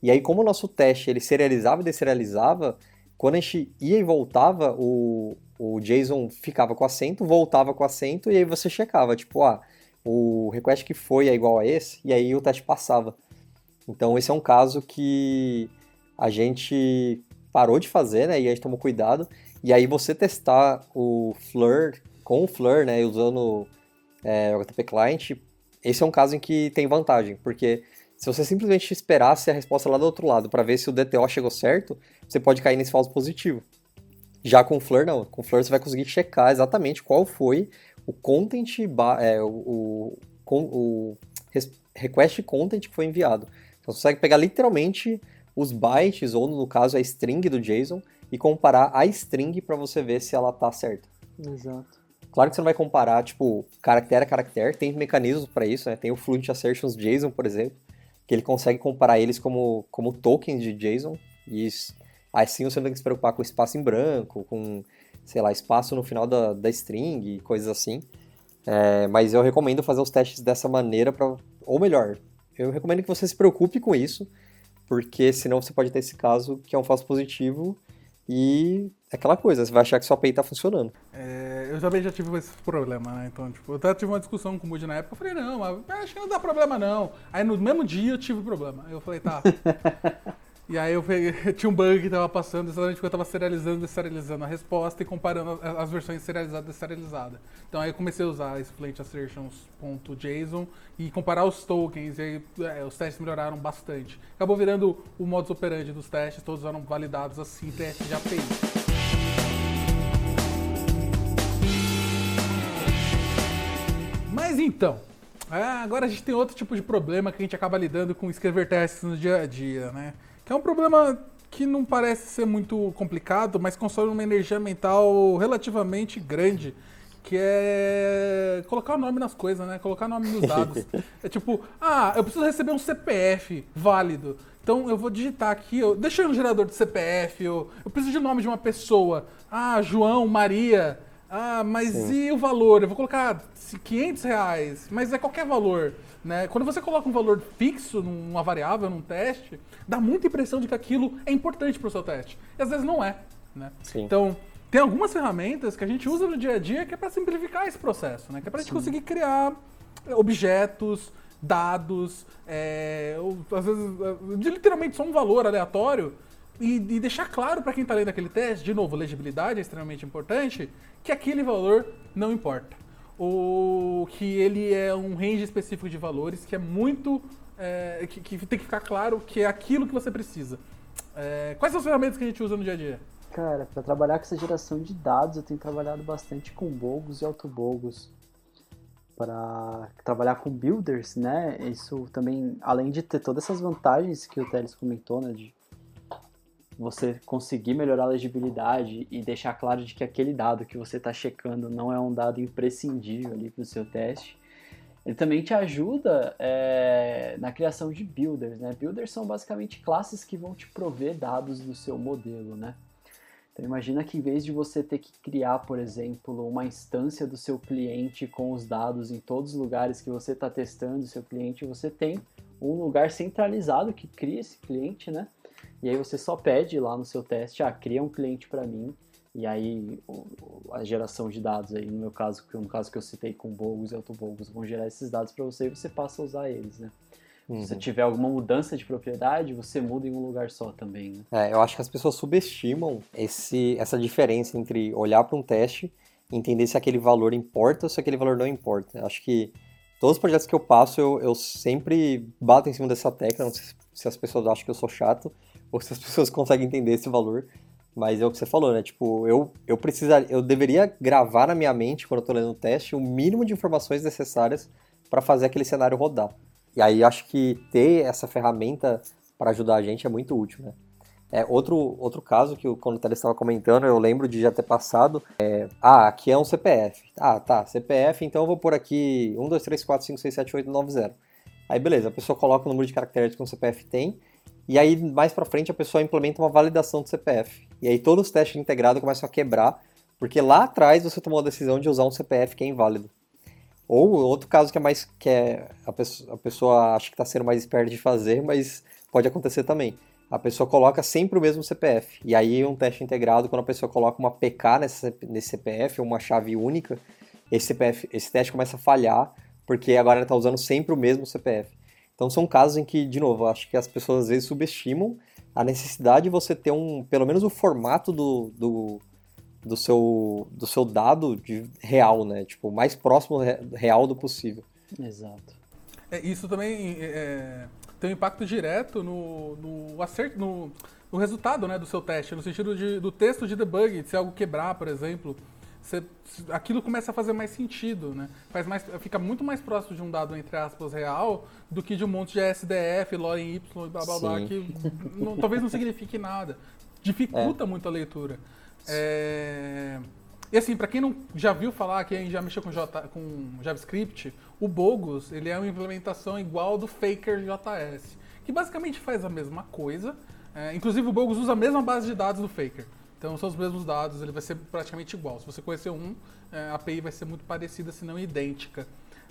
E aí como o nosso teste ele serializava e deserializava, quando a gente ia e voltava, o, o JSON ficava com acento, voltava com acento, e aí você checava, tipo, ah, o request que foi é igual a esse, e aí o teste passava. Então esse é um caso que a gente parou de fazer, né? E a gente tomou cuidado. E aí você testar o Flur com o Flur, né? Usando é, o HTTP Client, esse é um caso em que tem vantagem, porque se você simplesmente esperasse a resposta lá do outro lado para ver se o DTO chegou certo, você pode cair nesse falso positivo. Já com o Flur, não. Com o Flur você vai conseguir checar exatamente qual foi o content, é, o, o, o request content que foi enviado. Então você consegue pegar literalmente os bytes, ou no caso a string do JSON, e comparar a string para você ver se ela tá certa. Exato. Claro que você não vai comparar, tipo, caractere a caractere, tem mecanismos para isso, né? Tem o Fluent Assertions JSON, por exemplo, que ele consegue comparar eles como, como tokens de JSON, e assim você não tem que se preocupar com espaço em branco, com, sei lá, espaço no final da, da string e coisas assim. É, mas eu recomendo fazer os testes dessa maneira, pra, ou melhor, eu recomendo que você se preocupe com isso, porque senão você pode ter esse caso que é um falso positivo e é aquela coisa, você vai achar que sua API tá funcionando. É, eu também já tive esse problema, né? Então, tipo, eu até tive uma discussão com o Moody na época, eu falei, não, acho que não dá problema não. Aí no mesmo dia eu tive problema. Aí eu falei, tá. *laughs* E aí eu peguei, *laughs* tinha um bug que tava passando exatamente porque eu tava serializando deserializando a resposta e comparando as versões serializada e deserializada. Então aí eu comecei a usar esse assertions.json e comparar os tokens, e aí é, os testes melhoraram bastante. Acabou virando o modus operandi dos testes, todos eram validados assim, testes de API. Mas então, é, agora a gente tem outro tipo de problema que a gente acaba lidando com escrever testes no dia a dia, né? Que é um problema que não parece ser muito complicado, mas consome uma energia mental relativamente grande, que é colocar o nome nas coisas, né? Colocar o nome nos *laughs* dados. é tipo, ah, eu preciso receber um CPF válido. Então eu vou digitar aqui, eu, deixa eu um gerador de CPF, eu, eu preciso de nome de uma pessoa. Ah, João, Maria. Ah, mas Sim. e o valor? Eu vou colocar 500 reais, mas é qualquer valor. Né? Quando você coloca um valor fixo numa variável, num teste, dá muita impressão de que aquilo é importante para o seu teste. E às vezes não é. Né? Então, tem algumas ferramentas que a gente usa no dia a dia que é para simplificar esse processo, né? que é para a gente conseguir criar objetos, dados, é, às vezes, de literalmente só um valor aleatório e, e deixar claro para quem está lendo aquele teste, de novo, legibilidade é extremamente importante, que aquele valor não importa ou que ele é um range específico de valores que é muito. É, que, que, tem que ficar claro que é aquilo que você precisa. É, quais são as ferramentas que a gente usa no dia a dia? Cara, para trabalhar com essa geração de dados, eu tenho trabalhado bastante com bogos e autobogos. Para trabalhar com builders, né? Isso também, além de ter todas essas vantagens que o Teles comentou, né? De você conseguir melhorar a legibilidade e deixar claro de que aquele dado que você está checando não é um dado imprescindível ali para o seu teste. Ele também te ajuda é, na criação de builders, né? Builders são basicamente classes que vão te prover dados do seu modelo, né? Então imagina que em vez de você ter que criar, por exemplo, uma instância do seu cliente com os dados em todos os lugares que você está testando o seu cliente, você tem um lugar centralizado que cria esse cliente, né? E aí você só pede lá no seu teste, ah, cria um cliente para mim, e aí a geração de dados aí, no meu caso, no caso que eu citei com Bogus e AutoBogus, vão gerar esses dados para você e você passa a usar eles, né? Uhum. Se tiver alguma mudança de propriedade, você muda em um lugar só também, né? É, eu acho que as pessoas subestimam esse, essa diferença entre olhar para um teste e entender se aquele valor importa ou se aquele valor não importa. Eu acho que todos os projetos que eu passo, eu, eu sempre bato em cima dessa tecla, não sei se as pessoas acham que eu sou chato, ou se as pessoas *laughs* conseguem entender esse valor. Mas é o que você falou, né? Tipo, eu, eu precisaria, eu deveria gravar na minha mente, quando eu tô lendo o teste, o mínimo de informações necessárias para fazer aquele cenário rodar. E aí acho que ter essa ferramenta para ajudar a gente é muito útil, né? É, outro, outro caso que quando o Teles estava comentando, eu lembro de já ter passado. É, ah, aqui é um CPF. Ah, tá, CPF, então eu vou pôr aqui 1, 2, 3, 4, 5, 6, 7, 8, 9, 0. Aí beleza, a pessoa coloca o número de caracteres que um CPF tem e aí, mais para frente, a pessoa implementa uma validação do CPF. E aí, todos os testes integrados começam a quebrar, porque lá atrás você tomou a decisão de usar um CPF que é inválido. Ou outro caso que é mais. que é, a, pessoa, a pessoa acha que está sendo mais esperta de fazer, mas pode acontecer também. A pessoa coloca sempre o mesmo CPF. E aí, um teste integrado, quando a pessoa coloca uma PK nesse, nesse CPF, uma chave única, esse, CPF, esse teste começa a falhar, porque agora ela está usando sempre o mesmo CPF. Então são casos em que, de novo, acho que as pessoas às vezes subestimam a necessidade de você ter um, pelo menos o formato do, do, do, seu, do seu dado de real, né? Tipo, o mais próximo real do possível. Exato. É, isso também é, tem um impacto direto no, no acerto, no, no resultado né, do seu teste, no sentido de, do texto de debug, de se algo quebrar, por exemplo você, aquilo começa a fazer mais sentido, né? Faz mais, fica muito mais próximo de um dado, entre aspas, real, do que de um monte de SDF, lorem Y e blá blá blá, que não, talvez não signifique nada. Dificulta é. muito a leitura. É... E assim, para quem não já viu falar, quem já mexeu com, J, com JavaScript, o Bogus ele é uma implementação igual do Faker JS, que basicamente faz a mesma coisa. É, inclusive o Bogus usa a mesma base de dados do Faker. Então são os mesmos dados, ele vai ser praticamente igual. Se você conhecer um, é, a API vai ser muito parecida, se não idêntica.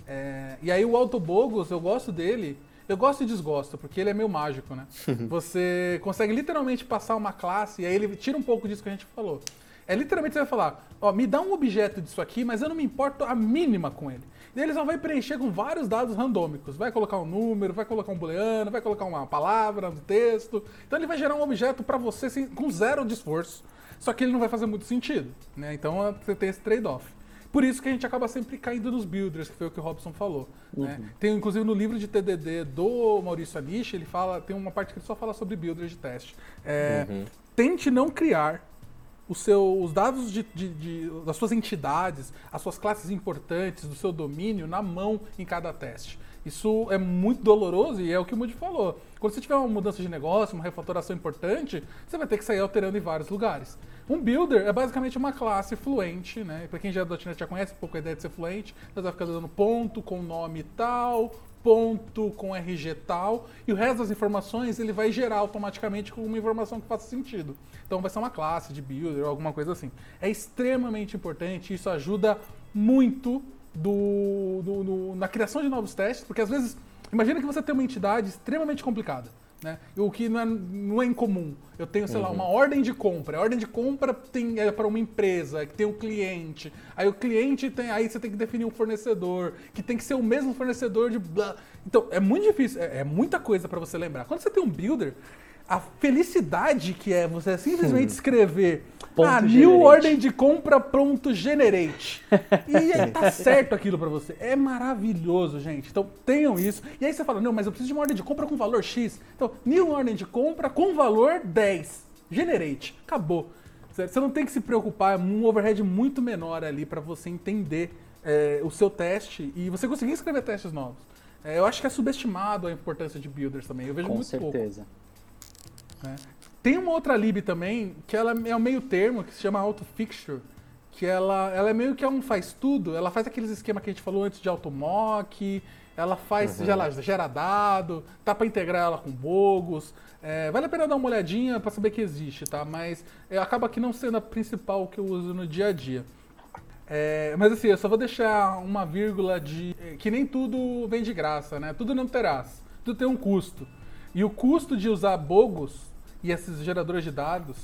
É, e aí o Autobogos, eu gosto dele, eu gosto e desgosto, porque ele é meio mágico, né? *laughs* você consegue literalmente passar uma classe, e aí ele tira um pouco disso que a gente falou. É literalmente você vai falar, ó, me dá um objeto disso aqui, mas eu não me importo a mínima com ele. E ele só vai preencher com vários dados randômicos. Vai colocar um número, vai colocar um booleano, vai colocar uma palavra no texto. Então ele vai gerar um objeto para você assim, com zero de esforço. Só que ele não vai fazer muito sentido, né? Então é, você tem esse trade-off. Por isso que a gente acaba sempre caindo nos builders, que foi o que o Robson falou. Né? Uhum. Né? Tem, inclusive, no livro de TDD do Maurício Anish, ele fala, tem uma parte que ele só fala sobre builders de teste. É, uhum. Tente não criar seu, os dados de, de, de, das suas entidades, as suas classes importantes, do seu domínio, na mão em cada teste. Isso é muito doloroso e é o que o Moody falou. Quando você tiver uma mudança de negócio, uma refatoração importante, você vai ter que sair alterando em vários lugares. Um builder é basicamente uma classe fluente, né? Para quem já é do .NET já conhece um pouco a ideia de ser fluente, você vai ficar dando ponto com nome tal, ponto com RG tal, e o resto das informações ele vai gerar automaticamente com uma informação que faça sentido. Então vai ser uma classe de builder ou alguma coisa assim. É extremamente importante, isso ajuda muito do, do, do, na criação de novos testes, porque às vezes, imagina que você tem uma entidade extremamente complicada. Né? O que não é, não é incomum. Eu tenho, sei uhum. lá, uma ordem de compra. A ordem de compra tem, é para uma empresa, que tem um cliente. Aí o cliente tem. Aí você tem que definir um fornecedor, que tem que ser o mesmo fornecedor de blá. Então, é muito difícil, é, é muita coisa para você lembrar. Quando você tem um builder, a felicidade que é você simplesmente escrever ponto ah, generate. new ordem de compra pronto generate. *laughs* E tá certo aquilo para você. É maravilhoso, gente. Então tenham isso. E aí você fala, não, mas eu preciso de uma ordem de compra com valor X. Então, new ordem de compra com valor 10. Generate. Acabou. Você não tem que se preocupar, é um overhead muito menor ali para você entender é, o seu teste e você conseguir escrever testes novos. É, eu acho que é subestimado a importância de builders também. Eu vejo com muito certeza. pouco. Né? Tem uma outra lib também, que ela é um meio termo, que se chama AutoFixture, que ela, ela é meio que um faz tudo, ela faz aqueles esquemas que a gente falou antes de automock, ela faz, uhum. ela gera dado, tá para integrar ela com bogos. É, vale a pena dar uma olhadinha para saber que existe, tá? Mas é, acaba que não sendo a principal que eu uso no dia a dia. É, mas assim, eu só vou deixar uma vírgula de que nem tudo vem de graça, né? Tudo não terás, tudo tem um custo. E o custo de usar bogos e esses geradores de dados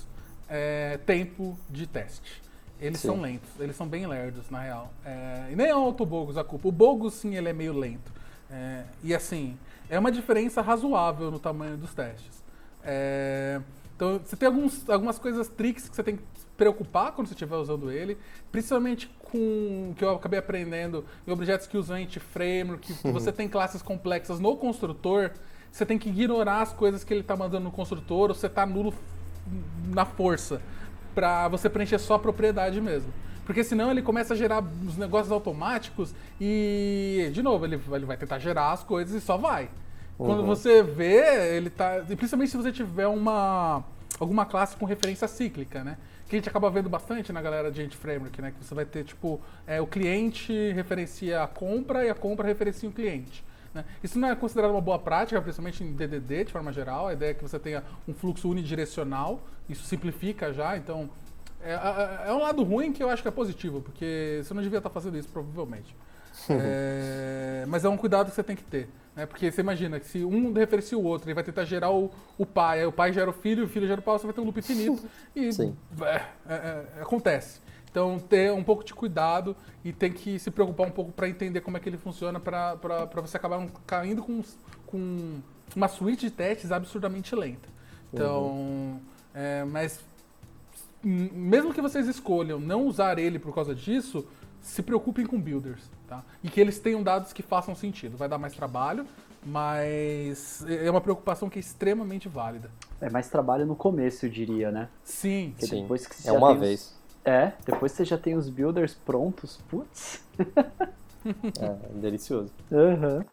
é tempo de teste. Eles sim. são lentos, eles são bem lerdos, na real. É, e nem é o Autobogos a culpa. O Bogos, sim, ele é meio lento. É, e assim, é uma diferença razoável no tamanho dos testes. É, então, você tem alguns, algumas coisas tricks que você tem que se preocupar quando você estiver usando ele, principalmente com o que eu acabei aprendendo em objetos que usam anti-framework, que *laughs* você tem classes complexas no construtor, você tem que ignorar as coisas que ele está mandando no construtor, ou você está nulo na força, para você preencher só a propriedade mesmo. Porque senão ele começa a gerar os negócios automáticos e, de novo, ele, ele vai tentar gerar as coisas e só vai. Uhum. Quando você vê, ele tá. Principalmente se você tiver uma. alguma classe com referência cíclica, né? Que a gente acaba vendo bastante na galera de Agent Framework, né? Que você vai ter, tipo, é, o cliente referencia a compra e a compra referencia o cliente. Né? Isso não é considerado uma boa prática, principalmente em DDD, de forma geral. A ideia é que você tenha um fluxo unidirecional. Isso simplifica já, então é, é, é, um lado ruim que eu acho que é positivo, porque você não devia estar fazendo isso, provavelmente. é, mas é um cuidado que você tem que ter. Né? Porque você imagina que se um referencia o outro, ele vai tentar gerar o, o pai, aí o pai gera o filho, o filho gera o pai, você vai ter um loop infinito. E é, é, é, acontece. Então, ter um pouco de cuidado e tem que se preocupar um pouco para entender como é que ele funciona para você acabar caindo com, com uma suíte de testes absurdamente lenta. Então, uhum. é, mas mesmo que vocês escolham não usar ele por causa disso, se preocupem com builders, tá? E que eles tenham dados que façam sentido. Vai dar mais trabalho, mas é uma preocupação que é extremamente válida. É mais trabalho no começo, eu diria, né? Sim, Porque sim. Depois que é uma vez. Os... É, depois você já tem os builders prontos, putz. *laughs* é, delicioso. Uhum.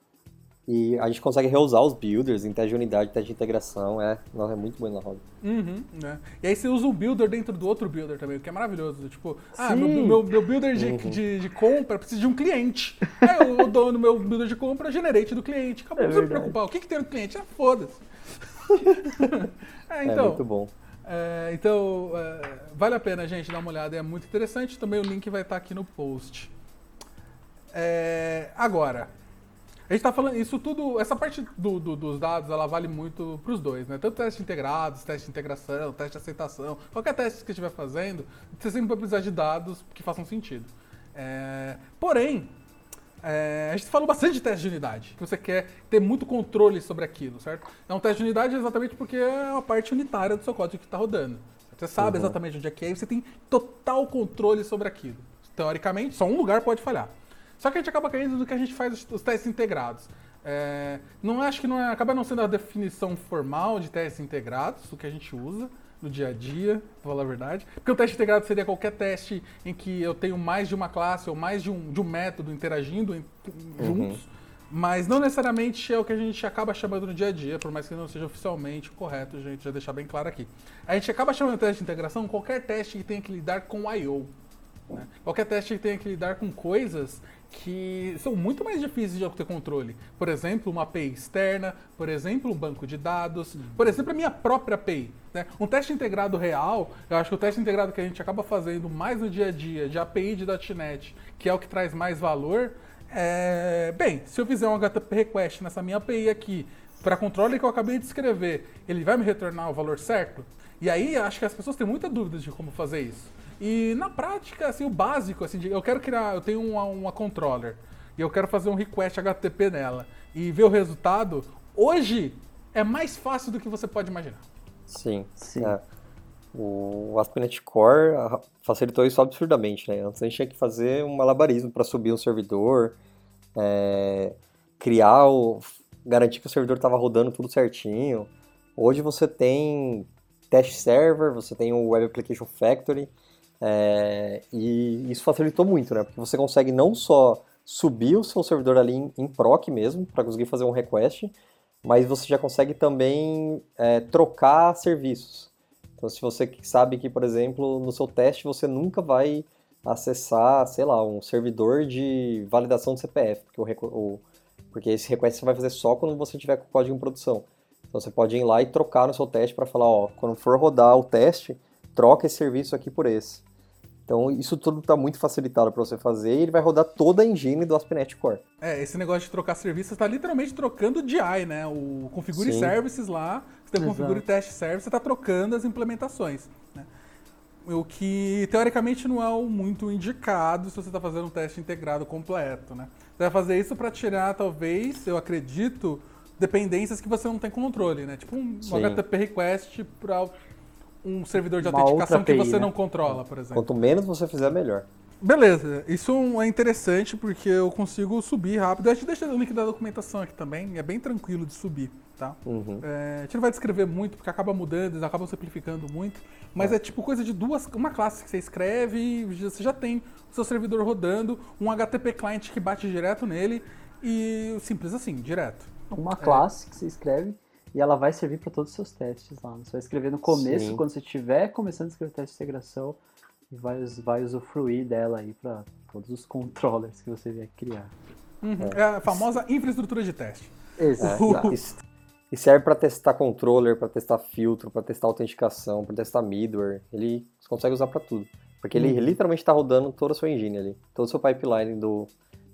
E a gente consegue reusar os builders em teste de unidade, teste de integração. É, é muito bom na roda. Uhum, né? E aí você usa o builder dentro do outro builder também, o que é maravilhoso. Tipo, ah, meu, meu, meu, builder de, uhum. de, de, compra precisa de um cliente. aí eu *laughs* dou no meu builder de compra generate do cliente. Acabou, é não precisa me preocupar. O que, que tem no cliente? Ah, foda-se. é, *laughs* é então, é muito bom. É, então, é, vale a pena, gente, dar uma olhada. É muito interessante. Também o link vai estar aqui no post. É, agora, a gente tá falando, isso tudo, essa parte do, do, dos dados, ela vale muito para os dois, né? Tanto testes integrados, teste de integração, teste de aceitação, qualquer teste que estiver fazendo, você sempre vai precisar de dados que façam sentido. É, porém, é, a gente falou bastante de teste de unidade, que você quer ter muito controle sobre aquilo, certo? É um teste de unidade exatamente porque é a parte unitária do seu código que está rodando. Você sabe uhum. exatamente onde é que é e você tem total controle sobre aquilo. Teoricamente, só um lugar pode falhar. Só que a gente acaba caindo do que a gente faz os, os testes integrados. É, não acho que não é, acaba não sendo a definição formal de testes integrados, o que a gente usa no dia a dia, pra falar a verdade. Porque o teste integrado seria qualquer teste em que eu tenho mais de uma classe ou mais de um, de um método interagindo em, uhum. juntos. Mas não necessariamente é o que a gente acaba chamando no dia a dia, por mais que não seja oficialmente correto, a gente já deixar bem claro aqui. A gente acaba chamando de teste de integração qualquer teste que tenha que lidar com I.O. Né? Qualquer teste que tenha que lidar com coisas que são muito mais difíceis de ter controle. Por exemplo, uma API externa, por exemplo, um banco de dados, por exemplo, a minha própria API. Né? Um teste integrado real, eu acho que o teste integrado que a gente acaba fazendo mais no dia a dia, de API de .NET, que é o que traz mais valor, é... Bem, se eu fizer um HTTP request nessa minha API aqui, para controle que eu acabei de escrever, ele vai me retornar o valor certo? E aí, acho que as pessoas têm muita dúvida de como fazer isso. E na prática, assim, o básico, assim, eu quero criar, eu tenho uma, uma controller e eu quero fazer um request HTTP nela e ver o resultado, hoje é mais fácil do que você pode imaginar. Sim, sim. É. O ASP.NET Core facilitou isso absurdamente, né? Antes a gente tinha que fazer um malabarismo para subir um servidor, é, criar o, garantir que o servidor estava rodando tudo certinho. Hoje você tem test server, você tem o Web Application Factory, é, e isso facilitou muito, né? Porque você consegue não só subir o seu servidor ali em, em proc mesmo, para conseguir fazer um request, mas você já consegue também é, trocar serviços. Então, se você sabe que, por exemplo, no seu teste você nunca vai acessar, sei lá, um servidor de validação do CPF, porque, o, porque esse request você vai fazer só quando você tiver com o código em produção. Então você pode ir lá e trocar no seu teste para falar, ó, quando for rodar o teste, troca esse serviço aqui por esse. Então isso tudo está muito facilitado para você fazer e ele vai rodar toda a engine do ASP.NET Core. É, esse negócio de trocar serviços está literalmente trocando o DI, né? O configure Sim. services lá, você tem o configure test service, você está trocando as implementações. Né? O que teoricamente não é o muito indicado se você está fazendo um teste integrado completo, né? Você vai fazer isso para tirar, talvez, eu acredito, dependências que você não tem controle, né? Tipo um Sim. HTTP request para um servidor de Uma autenticação API, que você né? não controla, por exemplo. Quanto menos você fizer, melhor. Beleza, isso é interessante porque eu consigo subir rápido. A gente deixa o link da documentação aqui também, é bem tranquilo de subir, tá? Uhum. É, a gente não vai descrever muito porque acaba mudando, eles acabam simplificando muito, mas é. é. tipo coisa de duas, uma classe que você escreve e você já tem o seu servidor rodando, um HTTP client que bate direto nele e simples assim, direto. Uma classe é. que você escreve e ela vai servir para todos os seus testes lá. Você vai escrever no começo, Sim. quando você estiver começando a escrever teste de integração, e vai, vai usufruir dela aí para todos os *laughs* controllers que você vier criar. Uhum. É. a famosa infraestrutura de teste. Exato. *laughs* E serve para testar controller, para testar filtro, para testar autenticação, para testar middleware. Ele consegue usar para tudo. Porque ele uhum. literalmente está rodando toda a sua engine ali, todo o seu pipeline do,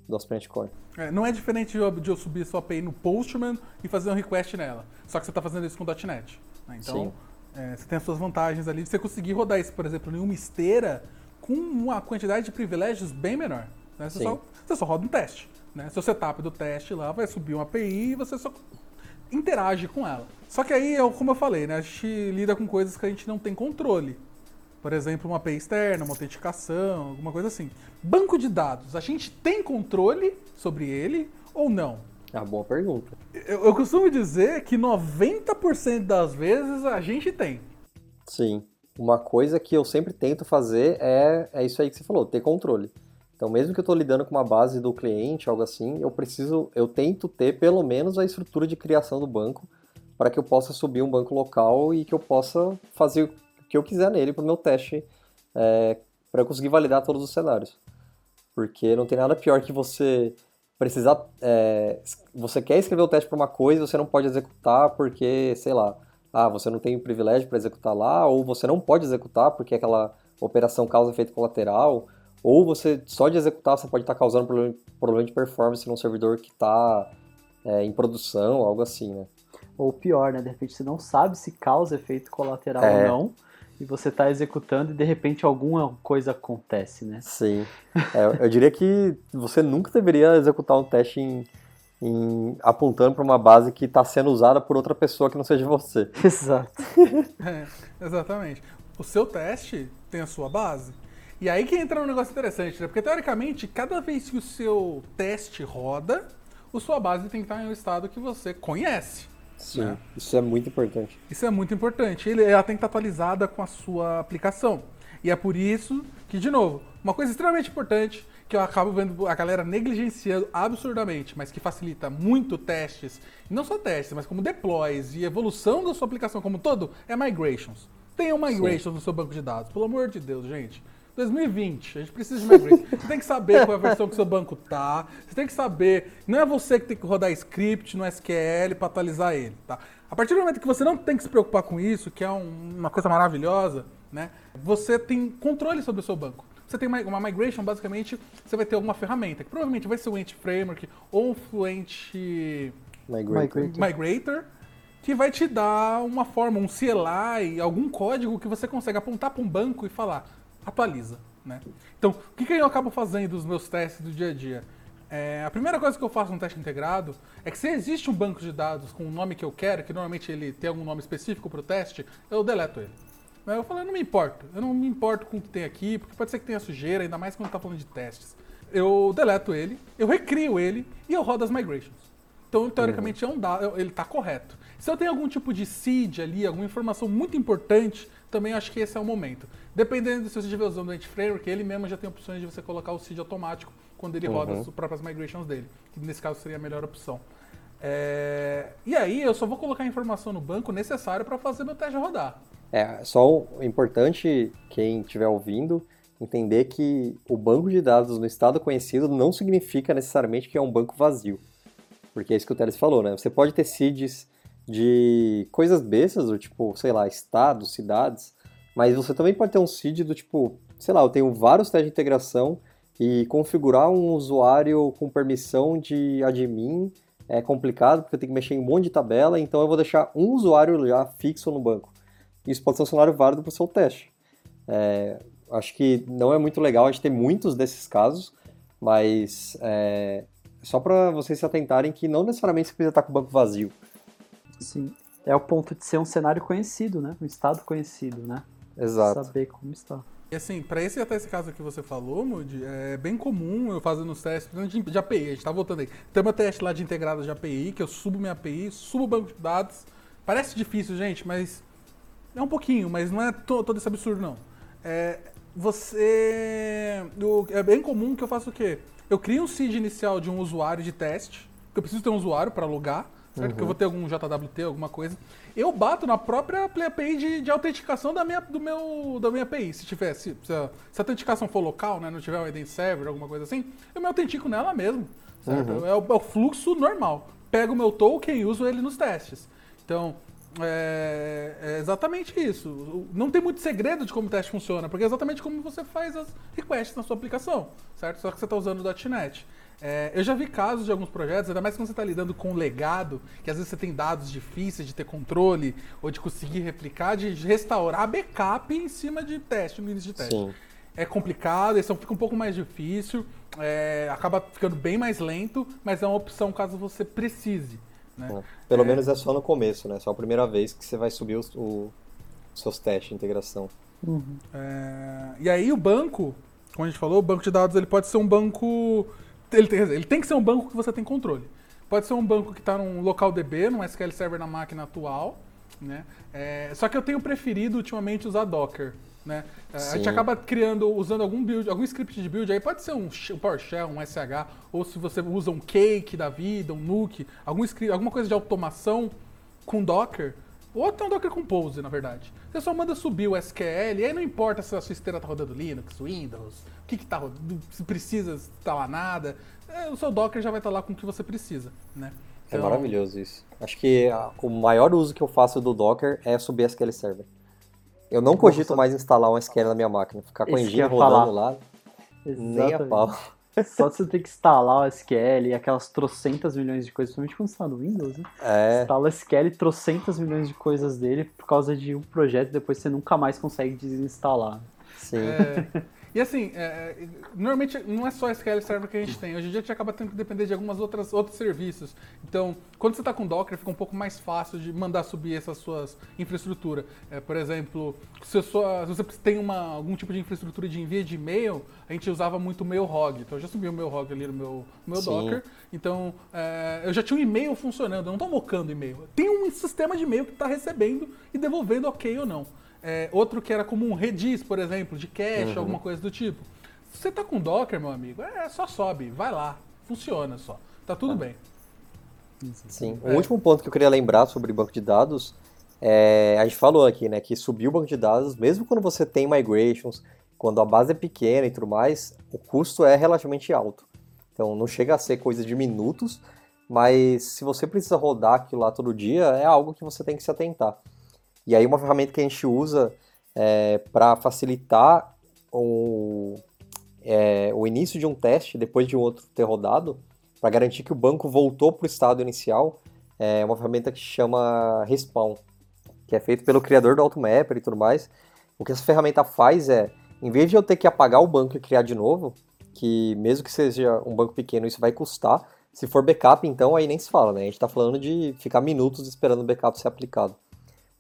do ASP.NET Core. É, não é diferente de eu, de eu subir sua API no Postman e fazer um request nela. Só que você está fazendo isso com .NET. Né? Então, é, você tem as suas vantagens ali você conseguir rodar isso, por exemplo, em uma esteira com uma quantidade de privilégios bem menor. Né? Você, só, você, só, roda um teste. Né? Seu setup do teste lá vai subir uma API e você só interage com ela. Só que aí, como eu falei, né, a gente lida com coisas que a gente não tem controle. Por exemplo, uma API externa, uma autenticação, alguma coisa assim. Banco de dados, a gente tem controle sobre ele ou não? É uma boa pergunta. Eu, eu costumo dizer que 90% das vezes a gente tem. Sim. Uma coisa que eu sempre tento fazer é, é isso aí que você falou, ter controle. Então, mesmo que eu estou lidando com uma base do cliente, algo assim, eu preciso, eu tento ter pelo menos a estrutura de criação do banco para que eu possa subir um banco local e que eu possa fazer que eu quiser nele para o meu teste, é, para eu conseguir validar todos os cenários. Porque não tem nada pior que você precisar. É, você quer escrever o teste para uma coisa e você não pode executar porque, sei lá, ah, você não tem o privilégio para executar lá, ou você não pode executar porque aquela operação causa efeito colateral, ou você só de executar você pode estar tá causando problema, problema de performance num servidor que está é, em produção, algo assim, né? Ou pior, né? De repente você não sabe se causa efeito colateral é. ou não e você está executando e de repente alguma coisa acontece, né? Sim. É, eu diria que você nunca deveria executar um teste em, em apontando para uma base que está sendo usada por outra pessoa que não seja você. *laughs* Exato. é, exatamente. O seu teste tem a sua base. E aí que entra um negócio interessante, né? Porque teoricamente, cada vez que o seu teste roda, a sua base tem que estar em um estado que você conhece. Sim, né? isso é muito importante. Isso é muito importante. Ele, ela tem que estar atualizada com a sua aplicação. E é por isso que, de novo, uma coisa extremamente importante que eu acabo vendo a galera negligenciando absurdamente, mas que facilita muito testes, não só testes, mas como deploys e evolução da sua aplicação como um todo, é migrations. Tenha migrations Sim. no seu banco de dados, pelo amor de Deus, gente. 2020, a gente precisa de migration. Você tem que saber qual é a versão que seu banco tá. Você tem que saber. Não é você que tem que rodar script no SQL para atualizar ele, tá? A partir do momento que você não tem que se preocupar com isso, que é um, uma coisa maravilhosa, né? Você tem controle sobre o seu banco. Você tem uma, uma migration, basicamente, você vai ter alguma ferramenta, que provavelmente vai ser um Ent Framework ou um Fluent Migrator. Migrator que vai te dar uma forma, um CLI, algum código que você consegue apontar para um banco e falar: atualiza. Né? Então, o que, que eu acabo fazendo nos meus testes do dia a dia? É, a primeira coisa que eu faço no teste integrado é que se existe um banco de dados com o nome que eu quero, que normalmente ele tem algum nome específico para o teste, eu deleto ele. Eu falo, eu não me importo, eu não me importo com o que tem aqui, porque pode ser que tenha sujeira, ainda mais quando está falando de testes. Eu deleto ele, eu recrio ele e eu rodo as migrations. Então, teoricamente, é um dado, ele está correto. Se eu tenho algum tipo de seed ali, alguma informação muito importante, também acho que esse é o momento. Dependendo se você estiver usando o Framework, ele mesmo já tem opções de você colocar o seed automático quando ele uhum. roda as próprias migrations dele, que nesse caso seria a melhor opção. É... E aí eu só vou colocar a informação no banco necessária para fazer meu teste rodar. É, só importante quem estiver ouvindo entender que o banco de dados no estado conhecido não significa necessariamente que é um banco vazio. Porque é isso que o Teles falou, né? Você pode ter seeds de coisas bestas, do tipo, sei lá, estados, cidades, mas você também pode ter um seed do tipo, sei lá, eu tenho vários testes de integração e configurar um usuário com permissão de admin é complicado, porque eu tenho que mexer em um monte de tabela, então eu vou deixar um usuário já fixo no banco. Isso pode ser um cenário válido para o seu teste. É, acho que não é muito legal a gente ter muitos desses casos, mas é, só para vocês se atentarem que não necessariamente você precisa estar com o banco vazio. Sim. É o ponto de ser um cenário conhecido, né? Um estado conhecido, né? Exato. Saber como está. E assim, para esse até esse caso que você falou, Moody, é bem comum eu fazendo os testes de API, a gente tá voltando aí. Tem meu teste lá de integrado de API, que eu subo minha API, subo o banco de dados. Parece difícil, gente, mas é um pouquinho, mas não é todo esse absurdo, não. É, você. é bem comum que eu faça o quê? Eu crio um seed inicial de um usuário de teste, que eu preciso ter um usuário para logar, certo? Uhum. Que eu vou ter algum JWT, alguma coisa. Eu bato na própria API de, de autenticação da minha, do meu, da minha API. Se tiver, se, se, a, se a autenticação for local, né? Não tiver um ID server, alguma coisa assim, eu me autentico nela mesmo. Certo? Uhum. É, o, é o fluxo normal. Pego o meu token e uso ele nos testes. Então, é, é, exatamente isso. Não tem muito segredo de como o teste funciona, porque é exatamente como você faz as requests na sua aplicação, certo? Só que você está usando o .NET. É, eu já vi casos de alguns projetos, ainda mais quando você está lidando com legado, que às vezes você tem dados difíceis de ter controle ou de conseguir replicar, de restaurar backup em cima de teste, no início de teste. Sim. É complicado, isso fica um pouco mais difícil, é, acaba ficando bem mais lento, mas é uma opção caso você precise. Né? Pelo é... menos é só no começo, né? Só a primeira vez que você vai subir os, o, os seus testes de integração. Uhum. É... E aí o banco, como a gente falou, o banco de dados ele pode ser um banco. Ele tem, ele tem que ser um banco que você tem controle. Pode ser um banco que está num local DB, num SQL Server na máquina atual. Né? É... Só que eu tenho preferido ultimamente usar Docker. Né? É, a gente acaba criando, usando algum build, algum script de build, aí pode ser um, PowerShell, um SH, ou se você usa um Cake da vida, um Nuke, algum script, alguma coisa de automação com Docker, ou até um Docker Compose, na verdade. Você só manda subir o SQL, e aí não importa se a sua esteira está rodando Linux, Windows, o que está rodando, se precisa instalar nada, é, o seu Docker já vai estar tá lá com o que você precisa, né? É então... É maravilhoso isso. Acho que a, o maior uso que eu faço do Docker é subir SQL Server. Eu não cogito mais instalar um SQL na minha máquina. Ficar com o engine rodando lá, Exatamente. nem a pau. Só você ter que instalar o SQL e aquelas trocentas milhões de coisas, principalmente quando você está no Windows, né? É. Instala o SQL e trocentas milhões de coisas dele por causa de um projeto e depois você nunca mais consegue desinstalar. Sim. É... E assim, é, é, normalmente não é só SQL Server que a gente tem. Hoje em dia a gente acaba tendo que depender de algumas outras outros serviços. Então, quando você está com Docker, fica um pouco mais fácil de mandar subir essas suas infraestrutura. É, por exemplo, se, sua, se, você tem uma, algum tipo de infraestrutura de envio de e-mail, a gente usava muito o Mailhog. Então, eu já subi o Mailhog ali no meu, no meu Docker. Então, é, eu já tinha um e-mail funcionando. Eu não estou mocando e-mail. Tem um sistema de e-mail que está recebendo e devolvendo ok ou não. É, outro que era como um Redis, por exemplo, de cache, uhum. alguma coisa do tipo. Se você tá com Docker, meu amigo, é só sobe, vai lá, funciona só. Tá tudo ah. bem. Sim. É. O último ponto que eu queria lembrar sobre banco de dados é, a gente falou aqui, né, que subir o banco de dados, mesmo quando você tem migrations, quando a base é pequena e tudo mais, o custo é relativamente alto. Então não chega a ser coisa de minutos, mas se você precisa rodar aquilo lá todo dia, é algo que você tem que se atentar. E aí uma ferramenta que a gente usa é, para facilitar o, é, o início de um teste depois de um outro ter rodado, para garantir que o banco voltou para o estado inicial, é uma ferramenta que chama Respawn, que é feito pelo criador do AutoMapper e tudo mais. O que essa ferramenta faz é, em vez de eu ter que apagar o banco e criar de novo, que mesmo que seja um banco pequeno, isso vai custar. Se for backup, então, aí nem se fala, né? A gente está falando de ficar minutos esperando o backup ser aplicado.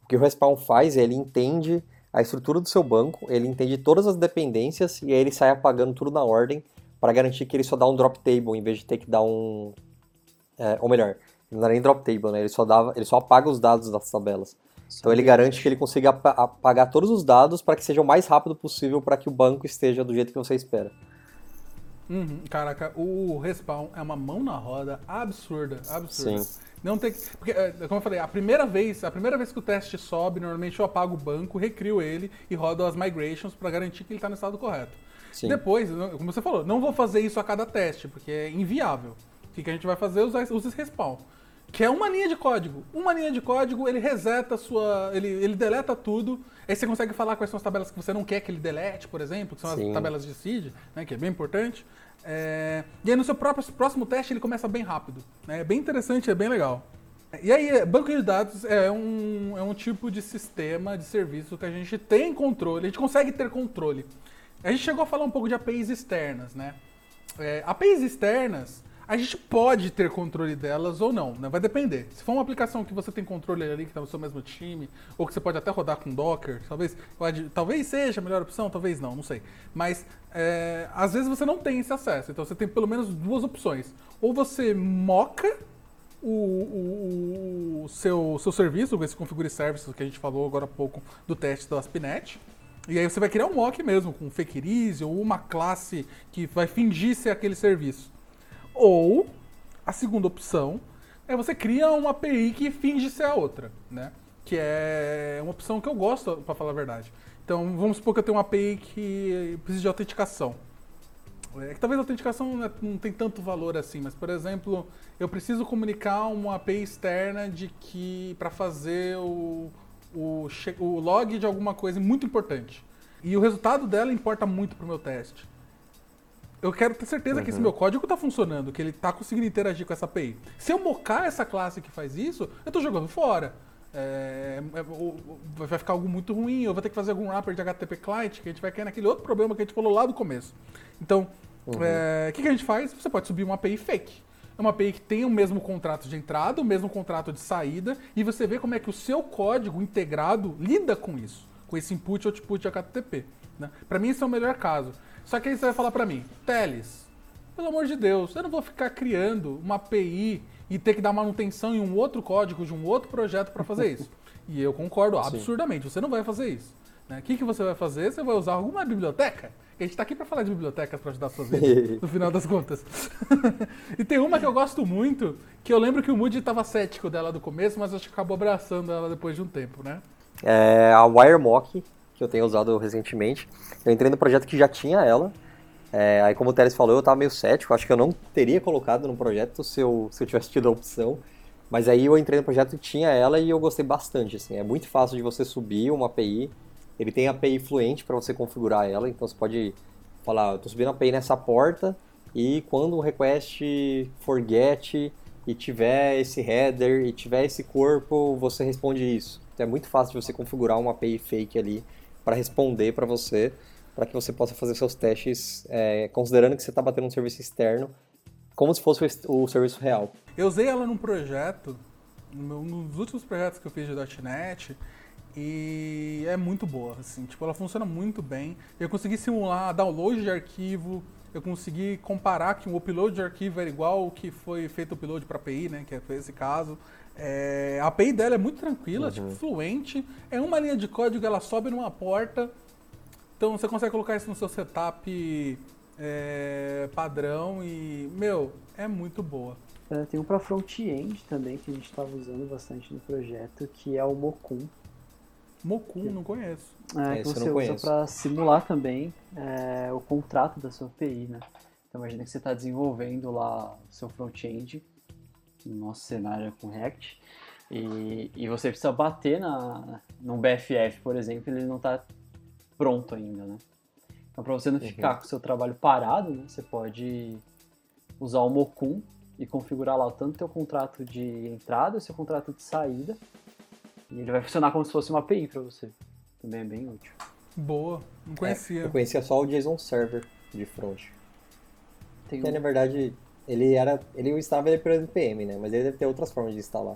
O que o Respawn faz é ele entende a estrutura do seu banco, ele entende todas as dependências e aí ele sai apagando tudo na ordem para garantir que ele só dá um drop table em vez de ter que dar um. É, ou melhor, não dá nem drop table, né? Ele só, dava, ele só apaga os dados das tabelas. Então ele garante que ele consiga apagar todos os dados para que seja o mais rápido possível para que o banco esteja do jeito que você espera. Uhum, caraca, o respawn é uma mão na roda absurda, absurda. Sim. Não tem que. Porque, é, como eu falei, a primeira vez, a primeira vez que o teste sobe, normalmente eu apago o banco, recrio ele e rodo as migrations para garantir que ele está no estado correto. Sim. Depois, como você falou, não vou fazer isso a cada teste, porque é inviável. O que, que a gente vai fazer? Usar os respawn. Que é uma linha de código. Uma linha de código, ele reseta a sua. Ele, ele deleta tudo. Aí você consegue falar quais são as tabelas que você não quer que ele delete, por exemplo, que são Sim. as tabelas de seed, né, que é bem importante. É, E aí no seu próprio, próximo teste ele começa bem rápido. né, É bem interessante, é bem legal. E aí, banco de dados é um, é um tipo de sistema de serviço que a gente tem controle, a gente consegue ter controle. A gente chegou a falar um pouco de APIs externas, né? É, APIs externas, a gente pode ter controle delas ou não, né? Vai depender. Se for uma aplicação que você tem controle ali, que está no seu mesmo time, ou que você pode até rodar com Docker, talvez, pode, talvez seja a melhor opção, talvez não, não sei. Mas é, às vezes você não tem esse acesso, então você tem pelo menos duas opções. Ou você moca o, o, o seu, seu serviço, esse Configure Services que a gente falou agora há pouco do teste do ASP.NET. E aí você vai criar um mock mesmo, com fake release ou uma classe que vai fingir ser aquele serviço. Ou, a segunda opção, é você cria uma API que finge ser a outra, né? Que é uma opção que eu gosto, para falar a verdade. Então, vamos supor que eu tenho uma API que precisa de autenticação. É que talvez a autenticação não é- não tem tanto valor assim, mas por exemplo, eu preciso comunicar uma API externa de que para fazer o, o, o log de alguma coisa muito importante. E o resultado dela importa muito pro meu teste. Eu quero ter certeza que esse meu código está funcionando, que ele está conseguindo interagir com essa API. Se eu mocar essa classe que faz isso, eu estou jogando fora. É, é, vai ficar algo muito ruim, eu vou ter que fazer algum wrapper de HTTP client, que a gente vai cair naquele outro problema que a gente falou lá do começo. Então, é, o que, que a gente faz? Você pode subir uma API fake. É uma API que tem o mesmo contrato de entrada, o mesmo contrato de saída, e você vê como é que o seu código integrado lida com isso, com esse input e output de HTTP. Né? Para mim, esse é o melhor caso. Só que aí você vai falar para mim, Teles, pelo amor de Deus, eu não vou ficar criando uma API e ter que dar manutenção em um outro código de um outro projeto para fazer isso. E eu concordo *laughs* absurdamente, você não vai fazer isso. né? O que, que você vai fazer? Você vai usar alguma biblioteca? A gente está aqui para falar de bibliotecas para ajudar a sua vida, *laughs* no final das contas. *laughs* e tem uma que eu gosto muito, que eu lembro que o Moody estava cético dela do começo, mas acho que acabou abraçando ela depois de um tempo, né? É a WireMock, que eu tenho usado recentemente. Eu entrei no projeto que já tinha ela. É, aí, como o Teles falou, eu tava meio cético. Acho que eu não teria colocado no projeto se eu, se eu tivesse tido a opção. Mas aí eu entrei no projeto e tinha ela e eu gostei bastante. Assim. É muito fácil de você subir uma API. Ele tem API fluente para você configurar ela. Então você pode falar, tô subindo a API nessa porta e quando o request for get e tiver esse header e tiver esse corpo, você responde isso. Então é muito fácil de você configurar uma API fake ali para responder para você, para que você possa fazer seus testes é, considerando que você está batendo um serviço externo, como se fosse o, serviço real. Eu usei ela num projeto, meu- nos últimos projetos que eu fiz de .NET, e é muito boa, assim, tipo, ela funciona muito bem. Eu consegui simular download de arquivo, eu consegui comparar que o upload de arquivo era igual o que foi feito o upload para API, né, que foi esse caso. É, a API dela é muito tranquila, tipo, fluente, é uma linha de código, ela sobe numa porta, então você consegue colocar isso no seu setup é, padrão e, meu, é muito boa. É, tem um para front-end também que a gente estava usando bastante no projeto, que é o Mocum. Mocum, não conheço. É, É, que você não usa para simular também é, o contrato da sua API, né? Então imagina que você está desenvolvendo lá o seu front-end, no nosso cenário é com React, e, e você precisa bater na, num BFF, por exemplo, ele não está pronto ainda, né? Então para você não ficar com o seu trabalho parado, né, você pode usar o Mocum e configurar lá tanto o teu contrato de entrada, o seu contrato de saída, e ele vai funcionar como se fosse uma API para você. Também é bem útil. Boa, não conhecia. Eu conhecia só o JSON Server de front. Tem Que um- na verdade ele era. Ele estava ele pelo NPM, né? Mas ele deve ter outras formas de instalar.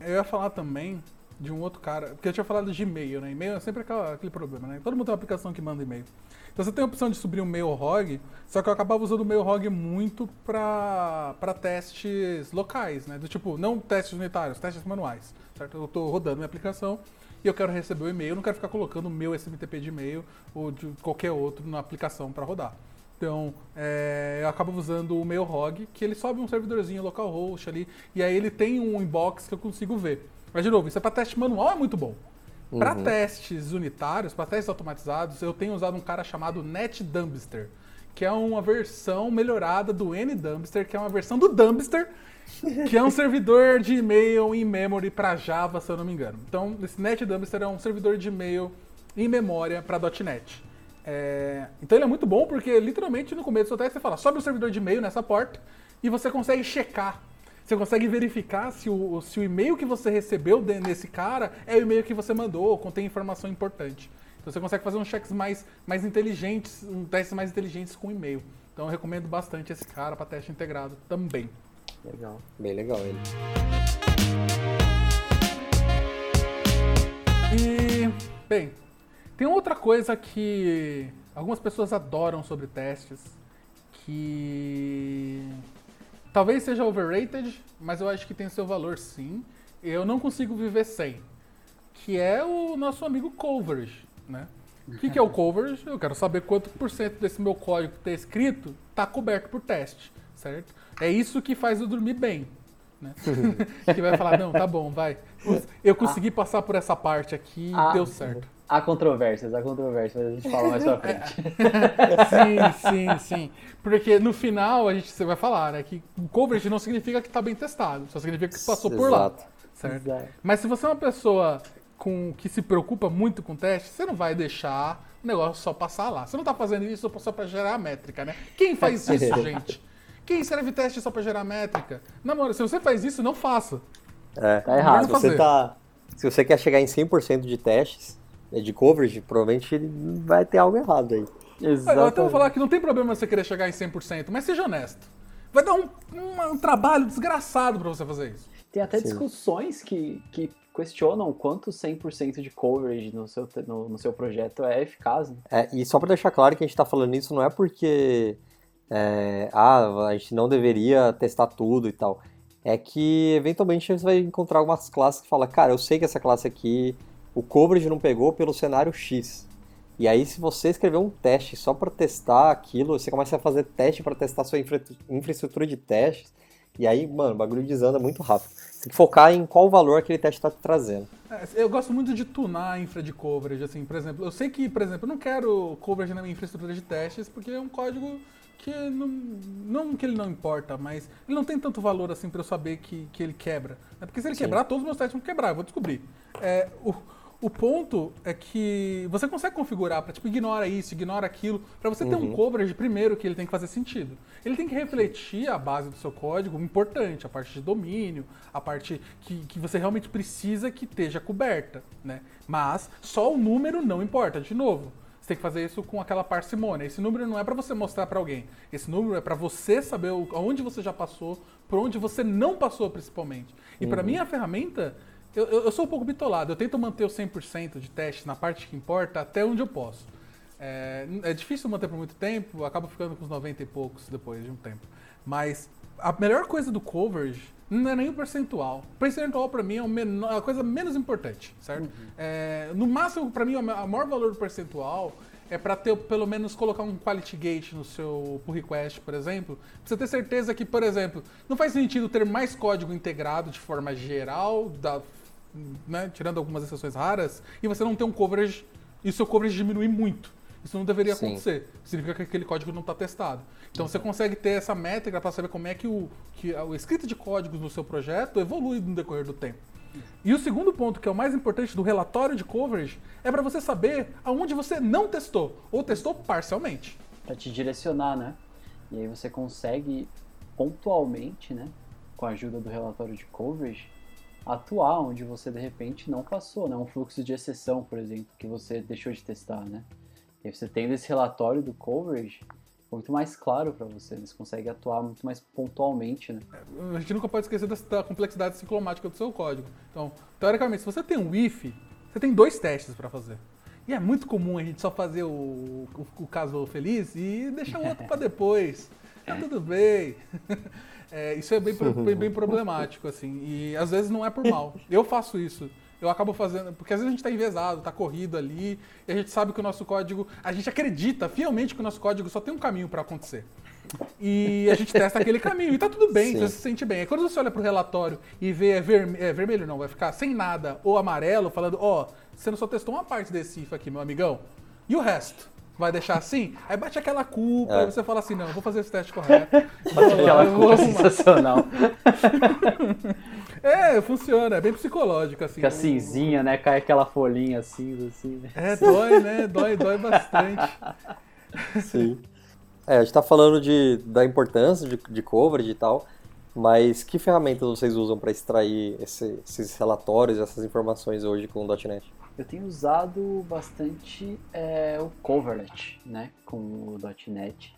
Eu ia falar também de um outro cara, porque eu tinha falado de e-mail, né? E-mail é sempre aquela- aquele problema, né? Todo mundo tem uma aplicação que manda e-mail. Então você tem a opção de subir um mail log, só que eu acabava usando o mail log muito para testes locais, né? Do tipo, não testes unitários, testes manuais, certo? Eu estou rodando minha aplicação e eu quero receber o e-mail, não quero ficar colocando o meu SMTP de e-mail ou de qualquer outro na aplicação para rodar. Então, é, eu acabo usando o MailHog, que ele sobe um servidorzinho localhost ali, e aí ele tem um inbox que eu consigo ver. Mas, de novo, isso é para teste manual, é muito bom. Para Uhum. testes unitários, para testes automatizados, eu tenho usado um cara chamado NetDumpster, que é uma versão melhorada do NDumpster, que é uma versão do Dumpster, que é um servidor de e-mail em memory para Java, se eu não me engano. Então, esse NetDumpster é um servidor de e-mail em memória para .NET. É, então ele é muito bom porque literalmente no começo do seu teste você fala, sobe o servidor de e-mail nessa porta e você consegue checar. Você consegue verificar se o, se o e-mail que você recebeu de- nesse cara é o e-mail que você mandou, contém informação importante. Então você consegue fazer uns checks mais, mais inteligentes, um testes mais inteligentes com e-mail. Então eu recomendo bastante esse cara para teste integrado também. Legal. Bem legal ele. E, bem, tem outra coisa que algumas pessoas adoram sobre testes, que talvez seja overrated, mas eu acho que tem seu valor sim. Eu não consigo viver sem, que é o nosso amigo coverage, né? O que, que é o coverage? Eu quero saber quanto por cento desse meu código que está escrito está coberto por teste, certo? É isso que faz eu dormir bem, né? *laughs* que vai falar, não, tá bom, vai. Eu consegui passar por essa parte aqui e Ah. deu certo. Há controvérsias, há controvérsias, mas a gente fala mais pra frente. *laughs* Sim, sim, sim. Porque no final a gente você vai falar, né, que o coverage não significa que está bem testado, só significa que passou por lá, certo? Exato. Mas se você é uma pessoa com que se preocupa muito com teste, você não vai deixar o negócio só passar lá. Você não tá fazendo isso só para gerar métrica, né? Quem faz *laughs* isso, gente? Quem escreve teste só para gerar métrica? Na moral, se você faz isso, não faça. É. Tá errado. Se você, tá, se você quer chegar em 100% de testes, né, de coverage, provavelmente vai ter algo errado aí. Eu até vou Exato. falar que não tem problema você querer chegar em 100%, mas seja honesto. Vai dar um, um- um trabalho desgraçado para você fazer isso. Tem até Sim. discussões que, que questionam o quanto 100% de coverage no seu, no, no seu projeto é eficaz. Né? É, e só para deixar claro que a gente está falando isso não é porque é, ah, a gente não deveria testar tudo e tal. É que eventualmente você vai encontrar algumas classes que fala, cara, eu sei que essa classe aqui o coverage não pegou pelo cenário X. E aí, se você escrever um teste só para testar aquilo, você começa a fazer teste para testar sua infra- infraestrutura de testes. E aí, mano, o bagulho desanda muito rápido. Você tem que focar em qual valor aquele teste está trazendo. É, Eu gosto muito de tunar a infra de coverage, assim, por exemplo, eu sei que, por exemplo, eu não quero coverage na minha infraestrutura de testes, porque é um código que não, não que ele não importa, mas ele não tem tanto valor assim para eu saber que, que ele quebra. É porque se ele Sim. quebrar, todos os meus testes vão quebrar, eu vou descobrir. É, o, o ponto é que você consegue configurar para tipo ignora isso, ignora aquilo, para você ter um Uhum. coverage primeiro que ele tem que fazer sentido. Ele tem que refletir a base do seu código importante, a parte de domínio, a parte que, que você realmente precisa que esteja coberta, né? Mas só o número não importa, de novo. Você tem que fazer isso com aquela parcimônia. Esse número não é para você mostrar para alguém. Esse número é para você saber o- aonde você já passou, por onde você não passou principalmente. E para mim a ferramenta eu, eu- sou um pouco bitolado. Eu tento manter o 100% de teste na parte que importa até onde eu posso. É, é difícil manter por muito tempo, eu acabo ficando com uns 90 e poucos depois de um tempo. Mas a melhor coisa do coverage não é nem o percentual. O percentual para mim é o menor- a coisa menos importante, certo? É, no máximo, para mim, o maior valor do percentual é para ter pelo menos colocar um quality gate no seu pull request, por exemplo, pra você ter certeza que, por exemplo, não faz sentido ter mais código integrado de forma geral, da- né, tirando algumas exceções raras, e você não ter um coverage e o seu coverage diminuir muito. Isso não deveria Sim. acontecer. Significa que aquele código não está testado. Então você consegue ter essa métrica para saber como é que o, que a- o escrita de códigos no seu projeto evolui no decorrer do tempo. E o segundo ponto, que é o mais importante do relatório de coverage, é para você saber aonde você não testou, ou testou parcialmente. Pra te direcionar, né? E aí você consegue pontualmente, né? Com a ajuda do relatório de coverage, atuar onde você de repente não passou, né? Um fluxo de exceção, por exemplo, que você deixou de testar, né? E você tendo esse relatório do coverage, muito mais claro para você, né? você consegue atuar muito mais pontualmente, né? A gente nunca pode esquecer da complexidade ciclomática do seu código. Então, teoricamente, se você tem um if, você tem dois testes para fazer. E é muito comum a gente só fazer o, o, o caso feliz e deixar o outro para *laughs* depois. Tá tudo bem. *laughs* É, isso é bem, bem, problemático, assim. E às vezes não é por mal. Eu faço isso. eu acabo fazendo. Porque às vezes a gente tá envezado, tá corrido ali, e a gente sabe que o nosso código. A gente acredita fielmente que o nosso código só tem um caminho para acontecer. E a gente testa aquele caminho e tá tudo bem, Sim. você se sente bem. Aí quando você olha pro relatório e vê é, verme- é, vermelho, não, vai ficar sem nada, ou amarelo, falando, ó, você não só testou uma parte desse if aqui, meu amigão, e o resto? Vai deixar assim? Aí bate aquela culpa, É. aí você fala assim, não, vou fazer esse teste correto. *laughs* Bate aquela culpa sensacional. *laughs* É, funciona, é bem psicológico, assim. Fica O- cinzinha, né? Cai aquela folhinha cinza assim, né? É, dói, né? Dói, dói bastante. *laughs* Sim. É, a gente tá falando de, da importância de, de coverage e tal, mas que ferramentas vocês usam para extrair esse- esses relatórios, essas informações hoje com o .NET? Eu tenho usado bastante é, o Coverlet, né, com o .NET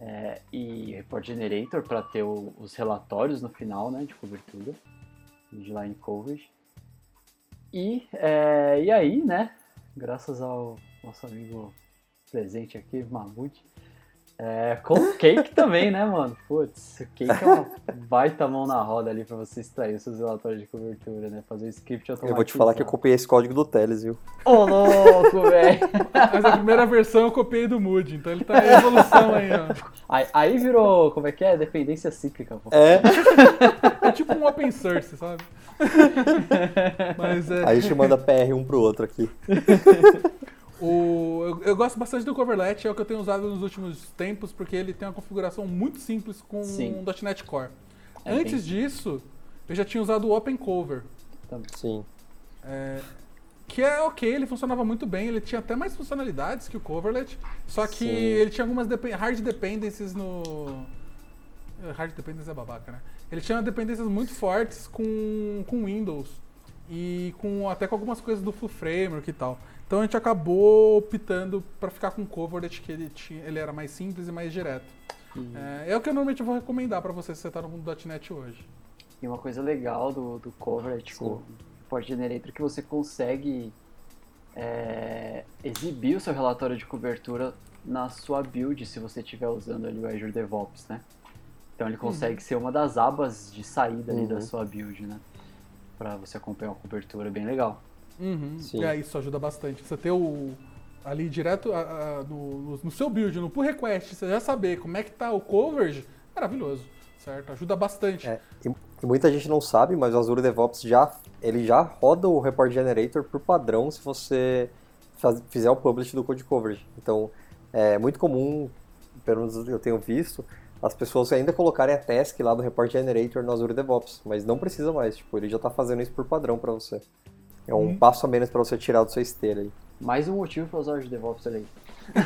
é, e Report Generator para ter o- os relatórios no final, né, de cobertura, de line coverage. E, é, e aí, né, graças ao nosso amigo presente aqui, Mamute, é, com o Cake também, né, mano? Putz, o Cake é uma baita mão na roda ali para você extrair os seus relatórios de cobertura, né, fazer o script automatizado. Eu vou te falar que eu copiei esse código do Teles, viu? Ô, louco, velho. Mas a primeira versão eu copiei do Mood, então ele tá em evolução aí, ó. Aí, aí virou, como é que é? Dependência cíclica, pô. É, É tipo um open source, sabe? *laughs* Mas é. a gente manda PR um pro outro aqui. *laughs* O, eu, eu gosto bastante do Coverlet, é o que eu tenho usado nos últimos tempos, porque ele tem uma configuração muito simples com Sim. o .NET Core. É Antes bem- disso, eu já tinha usado o Open Cover, Sim. é, que é ok, ele funcionava muito bem, ele tinha até mais funcionalidades que o Coverlet, só que Sim. ele tinha algumas hard dependencies no... eh, Hard dependencies é babaca, né? Ele tinha dependências muito fortes com, com Windows e com até com algumas coisas do full framework e tal. Então a gente acabou optando para ficar com o Coverlet, que ele, tinha, ele era mais simples e mais direto. É, é o que eu normalmente vou recomendar para você se você está no .NET hoje. E uma coisa legal do, do Coverlet com o Report Generator é que você consegue é, exibir o seu relatório de cobertura na sua build se você estiver usando ali o Azure DevOps, né? Então ele consegue ser uma das abas de saída ali da Uhum. sua build, né? Pra você acompanhar uma cobertura bem legal. Uhum. Sim. É, isso ajuda bastante. Você ter o ali direto a- a- no, no- no seu build, no pull request, você já saber como é que tá o coverage, maravilhoso, certo? Ajuda bastante. É, e, e muita gente não sabe, mas o Azure DevOps já, ele já roda o Report Generator por padrão se você faz- fizer o publish do Code Coverage. Então, é muito comum, pelo menos eu tenho visto, as pessoas ainda colocarem a task lá do Report Generator no Azure DevOps, mas não precisa mais, tipo, ele já está fazendo isso por padrão para você. É um passo a menos para você tirar do seu esteira aí. Mais um motivo para usar o DevOps ali. *laughs*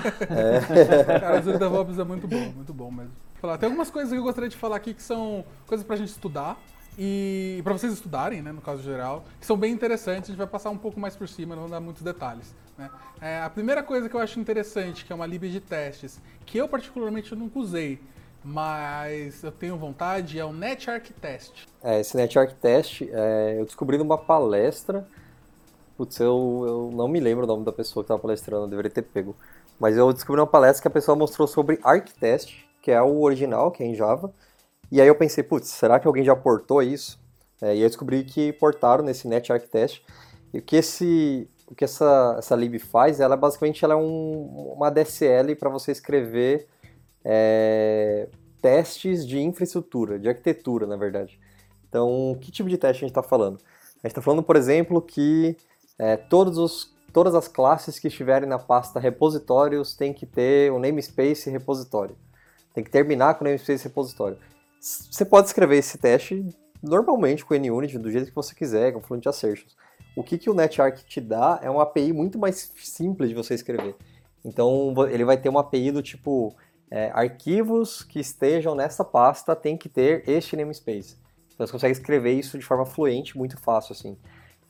Cara, o DevOps é muito bom, muito bom mesmo. Falar, tem algumas coisas que eu gostaria de falar aqui que são coisas pra gente estudar e pra vocês estudarem, né, no caso geral, que são bem interessantes. A gente vai passar um pouco mais por cima, não vou dar muitos detalhes. Né? É, a primeira coisa que eu acho interessante, que é uma lib de testes, que eu particularmente nunca usei, mas eu tenho vontade, é o NetArcTest. É, esse NetArc Test, é, eu descobri numa palestra. Putz, eu, eu não me lembro o nome da pessoa que estava palestrando, eu deveria ter pego. Mas eu descobri numa palestra que a pessoa mostrou sobre ArcTest, que é o original, que é em Java. E aí eu pensei, putz, será que alguém já portou isso? É, e eu descobri que portaram nesse NetArcTest. E o que, esse, o que essa, essa lib faz, ela é basicamente ela é um, uma DSL para você escrever é, testes de infraestrutura, de arquitetura, na verdade. Então, que tipo de teste a gente está falando? A gente está falando, por exemplo, que é, todos os, todas as classes que estiverem na pasta repositórios têm que ter o namespace repositório. Tem que terminar com o namespace repositório. Você pode escrever esse teste normalmente com NUnit, do jeito que você quiser, com Fluent Assertions. O que, que o NetArc te dá é uma API muito mais simples de você escrever. Então, ele vai ter uma API do tipo, é, arquivos que estejam nessa pasta tem que ter este namespace. Então você consegue escrever isso de forma fluente, muito fácil, assim.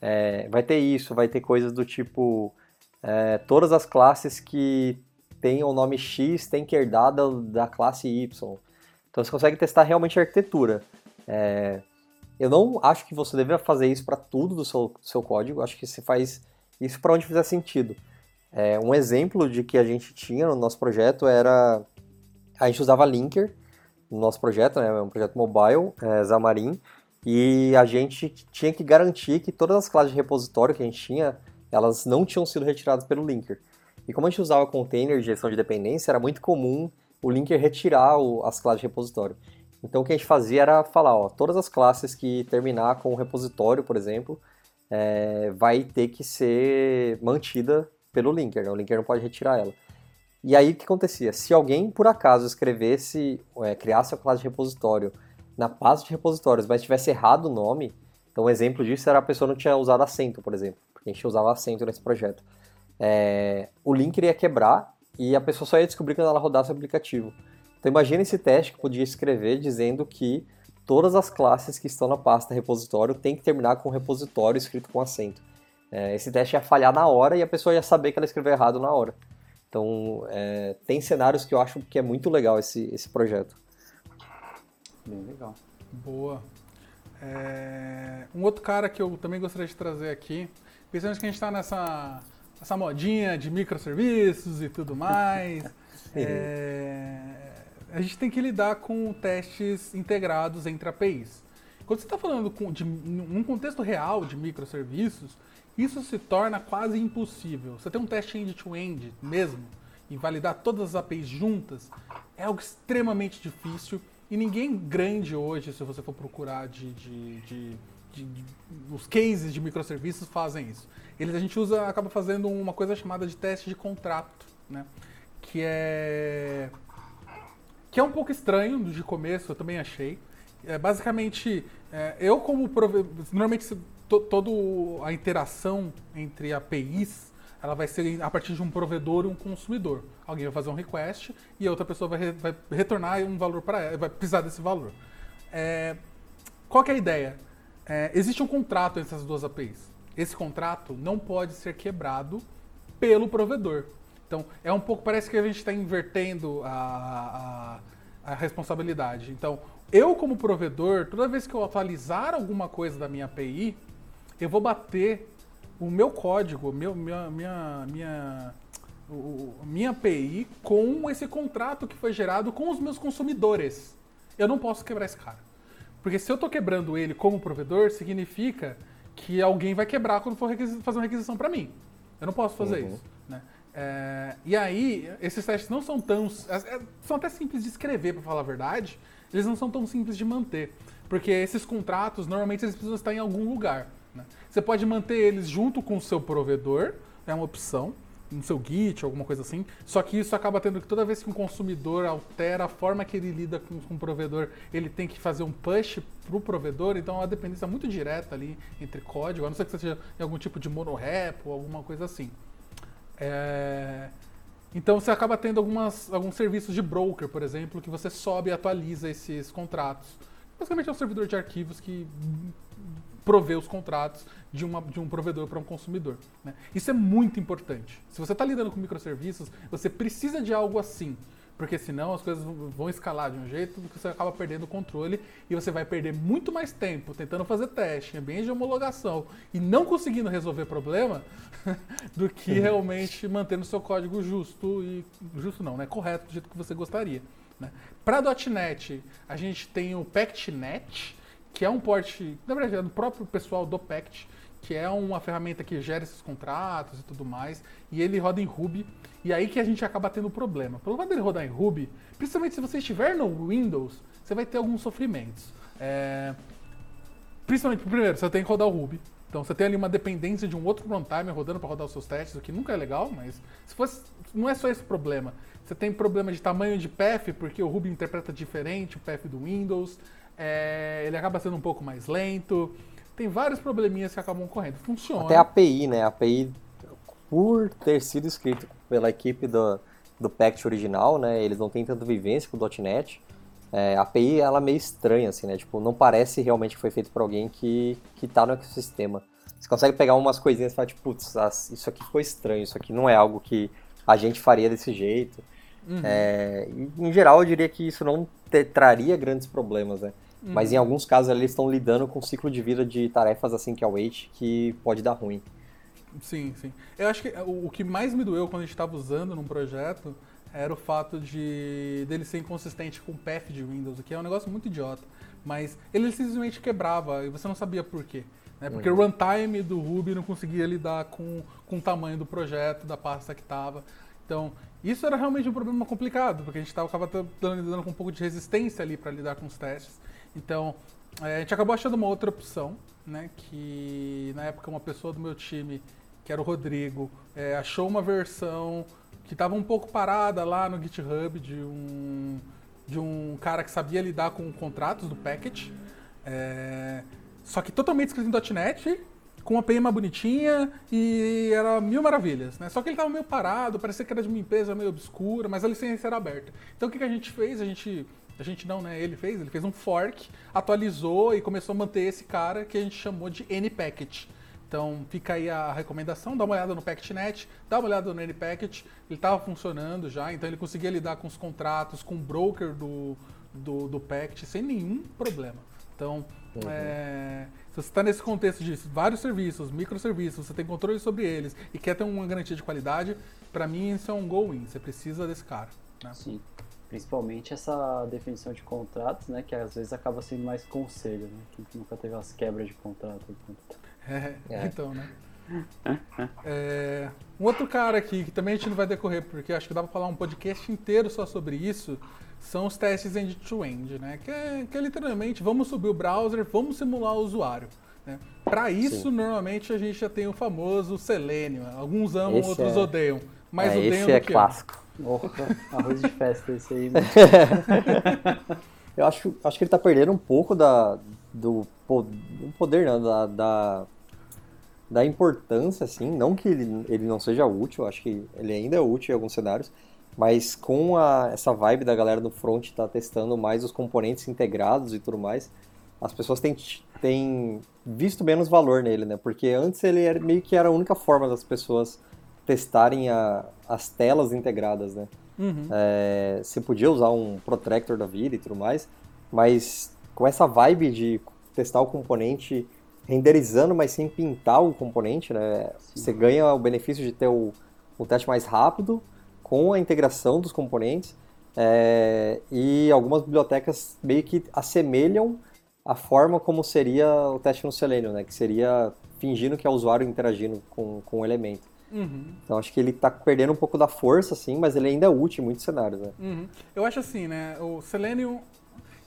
É, vai ter isso, vai ter coisas do tipo, é, todas as classes que tenham o nome X tem que herdar da, da classe Y. Então você consegue testar realmente a arquitetura. É, eu não acho que você deve fazer isso para tudo do seu, do seu código, acho que você faz isso para onde fizer sentido. É, um exemplo de que a gente tinha no nosso projeto era a gente usava Linker no nosso projeto, né, é um projeto mobile, é, Xamarin, e a gente tinha que garantir que todas as classes de repositório que a gente tinha, elas não tinham sido retiradas pelo linker. E como a gente usava container de gestão de dependência, era muito comum o linker retirar o, as classes de repositório. Então o que a gente fazia era falar, ó, todas as classes que terminar com o repositório, por exemplo, é, vai ter que ser mantida pelo linker, né? o linker não pode retirar ela. E aí o que acontecia? Se alguém por acaso escrevesse, é, criasse a classe de repositório na pasta de repositórios, mas tivesse errado o nome, então um exemplo disso era a pessoa não tinha usado acento, por exemplo, porque a gente usava acento nesse projeto. É, o link ia quebrar e a pessoa só ia descobrir quando ela rodasse o aplicativo. Então imagine esse teste que podia escrever dizendo que todas as classes que estão na pasta repositório têm que terminar com repositório escrito com acento. É, esse teste ia falhar na hora e a pessoa ia saber que ela escreveu errado na hora. Então, é, tem cenários que eu acho que é muito legal esse, esse projeto. Bem legal. Boa. É, um outro cara que eu também gostaria de trazer aqui, pensando que a gente está nessa, nessa modinha de microserviços e tudo mais, *laughs* é, a gente tem que lidar com testes integrados entre APIs. Quando você está falando com, de um contexto real de microserviços, isso se torna quase impossível. Você tem um teste end-to-end -end mesmo e validar todas as APIs juntas é algo extremamente difícil e ninguém grande hoje, se você for procurar de, de, de, de os cases de microserviços fazem isso. Eles a gente usa, acaba fazendo uma coisa chamada de teste de contrato, né? Que é que é um pouco estranho de começo, eu também achei. É, basicamente, é, eu como normalmente to, toda a interação entre APIs ela vai ser a partir de um provedor e um consumidor. Alguém vai fazer um request e a outra pessoa vai, re, vai retornar um valor para ela, vai precisar desse valor. É, qual é a ideia? É, existe um contrato entre essas duas APIs. Esse contrato não pode ser quebrado pelo provedor. Então, é um pouco, parece que a gente está invertendo a, a, a responsabilidade. Então, eu como provedor, toda vez que eu atualizar alguma coisa da minha API, eu vou bater o meu código, meu, minha, minha, minha, o, minha API com esse contrato que foi gerado com os meus consumidores. Eu não posso quebrar esse cara. Porque se eu estou quebrando ele como provedor, significa que alguém vai quebrar quando for fazer uma requisição para mim. Eu não posso fazer uhum. isso. Né? É, e aí, esses testes não são tão. É, são até simples de escrever, para falar a verdade. Eles não são tão simples de manter. Porque esses contratos, normalmente, eles precisam estar em algum lugar. Né? Você pode manter eles junto com o seu provedor, é uma opção, no seu Git, alguma coisa assim. Só que isso acaba tendo que toda vez que um consumidor altera a forma que ele lida com, com o provedor, ele tem que fazer um push para o provedor. Então é uma dependência muito direta ali entre código, a não ser que você seja em algum tipo de monorepo ou alguma coisa assim. É... Então você acaba tendo algumas, alguns serviços de broker, por exemplo, que você sobe e atualiza esses contratos. Basicamente é um servidor de arquivos que prover os contratos de, uma, de um provedor para um consumidor. Né? Isso é muito importante. Se você está lidando com microserviços, você precisa de algo assim. Porque senão as coisas vão escalar de um jeito que você acaba perdendo o controle e você vai perder muito mais tempo tentando fazer teste, ambiente de homologação e não conseguindo resolver problema *laughs* do que realmente mantendo seu código justo e justo não, né? Correto do jeito que você gostaria. Né? Para .NET, a gente tem o PactNet, que é um port, na verdade, é do próprio pessoal do Pact, que é uma ferramenta que gera esses contratos e tudo mais, e ele roda em Ruby, e aí que a gente acaba tendo problema. Pelo fato dele rodar em Ruby, principalmente se você estiver no Windows, você vai ter alguns sofrimentos. É... Principalmente, primeiro, você tem que rodar o Ruby. Então você tem ali uma dependência de um outro runtime rodando para rodar os seus testes, o que nunca é legal, mas se fosse, não é só esse problema. Você tem problema de tamanho de path, porque o Ruby interpreta diferente o path do Windows é, ele acaba sendo um pouco mais lento. Tem vários probleminhas que acabam ocorrendo. Funciona. Até a API, né? A API, por ter sido escrito pela equipe do, do Pact original, né? Eles não têm tanta vivência com o .NET. É, a API, ela é meio estranha, assim, né? Tipo, não parece realmente que foi feito por alguém que, que tá no ecossistema. Você consegue pegar umas coisinhas e falar, tipo, putz, isso aqui ficou estranho, isso aqui não é algo que a gente faria desse jeito. Uhum. É, em geral, eu diria que isso não te, traria grandes problemas, né? Uhum. Mas em alguns casos eles estão lidando com um ciclo de vida de tarefas assim que é o wait que pode dar ruim. Sim, sim. Eu acho que o, o que mais me doeu quando a gente estava usando num projeto era o fato de dele ser inconsistente com o path de Windows, o que é um negócio muito idiota. Mas ele simplesmente quebrava e você não sabia por quê. Né? Porque uhum. o runtime do Ruby não conseguia lidar com, com o tamanho do projeto, da pasta que estava. Então, isso era realmente um problema complicado, porque a gente estava lidando com um pouco de resistência ali para lidar com os testes. Então, é, a gente acabou achando uma outra opção, né? Que na época uma pessoa do meu time, que era o Rodrigo, é, achou uma versão que estava um pouco parada lá no GitHub de um, de um cara que sabia lidar com contratos do package. É, só que totalmente escrito em .NET, com uma PMA bonitinha e era mil maravilhas, né? Só que ele estava meio parado, parecia que era de uma empresa meio obscura, mas a licença era aberta. Então o que, que a gente fez? A gente a gente não, né? Ele fez, ele fez um fork, atualizou e começou a manter esse cara que a gente chamou de NPacket. Então fica aí a recomendação, dá uma olhada no PacketNet, dá uma olhada no NPacket, ele estava funcionando já, então ele conseguia lidar com os contratos, com o broker do, do, do Packet sem nenhum problema. Então, uhum. é, se você está nesse contexto de vários serviços, microserviços, você tem controle sobre eles e quer ter uma garantia de qualidade, para mim isso é um go-in, você precisa desse cara. Né? Sim. Principalmente essa definição de contratos, né? Que às vezes acaba sendo mais conselho, né? Quem nunca teve as quebras de contrato. É, é. então, né? É, um outro cara aqui, que também a gente não vai decorrer, porque acho que dá pra falar um podcast inteiro só sobre isso, são os testes end-to-end, -end, né? Que é, que é, literalmente, vamos subir o browser, vamos simular o usuário. Né? Para isso, Sim. normalmente, a gente já tem o famoso Selenium. Alguns amam, esse outros é... odeiam. Mas é, odeiam esse é clássico. Opa, arroz de festa esse aí. Mano. *laughs* Eu acho, acho que ele tá perdendo um pouco da, do, do poder, não, da, da, da, importância, assim. Não que ele, ele não seja útil, acho que ele ainda é útil em alguns cenários, mas com a, essa vibe da galera do front tá testando mais os componentes integrados e tudo mais, as pessoas têm, têm visto menos valor nele, né? Porque antes ele era, meio que era a única forma das pessoas testarem a, as telas integradas, né? Uhum. É, você podia usar um protractor da vida e tudo mais, mas com essa vibe de testar o componente renderizando, mas sem pintar o componente, né? Sim. Você ganha o benefício de ter o, o teste mais rápido com a integração dos componentes é, e algumas bibliotecas meio que assemelham a forma como seria o teste no Selenium, né? Que seria fingindo que é o usuário interagindo com, com o elemento. Uhum. Então acho que ele está perdendo um pouco da força, assim, mas ele ainda é útil em muitos cenários, né? Uhum. Eu acho assim, né? O Selenium,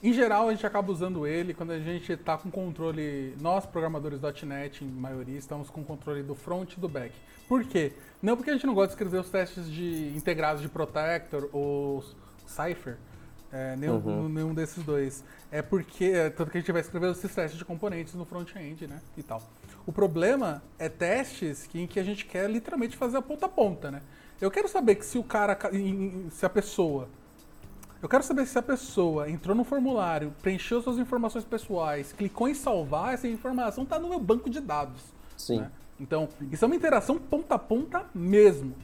em geral, a gente acaba usando ele quando a gente está com controle. Nós, programadores .NET, em maioria, estamos com controle do front e do back. Por quê? Não porque a gente não gosta de escrever os testes de integrados de Protector ou Cypher. É, nenhum, uhum. nenhum desses dois. É porque, tanto que a gente vai escrever esses testes de componentes no front-end, né? E tal. O problema é testes que, em que a gente quer literalmente fazer a ponta a ponta, né? Eu quero saber que se o cara, se a pessoa, eu quero saber se a pessoa entrou no formulário, preencheu suas informações pessoais, clicou em salvar, essa informação está no meu banco de dados. Sim. Né? Então, isso é uma interação ponta a ponta mesmo.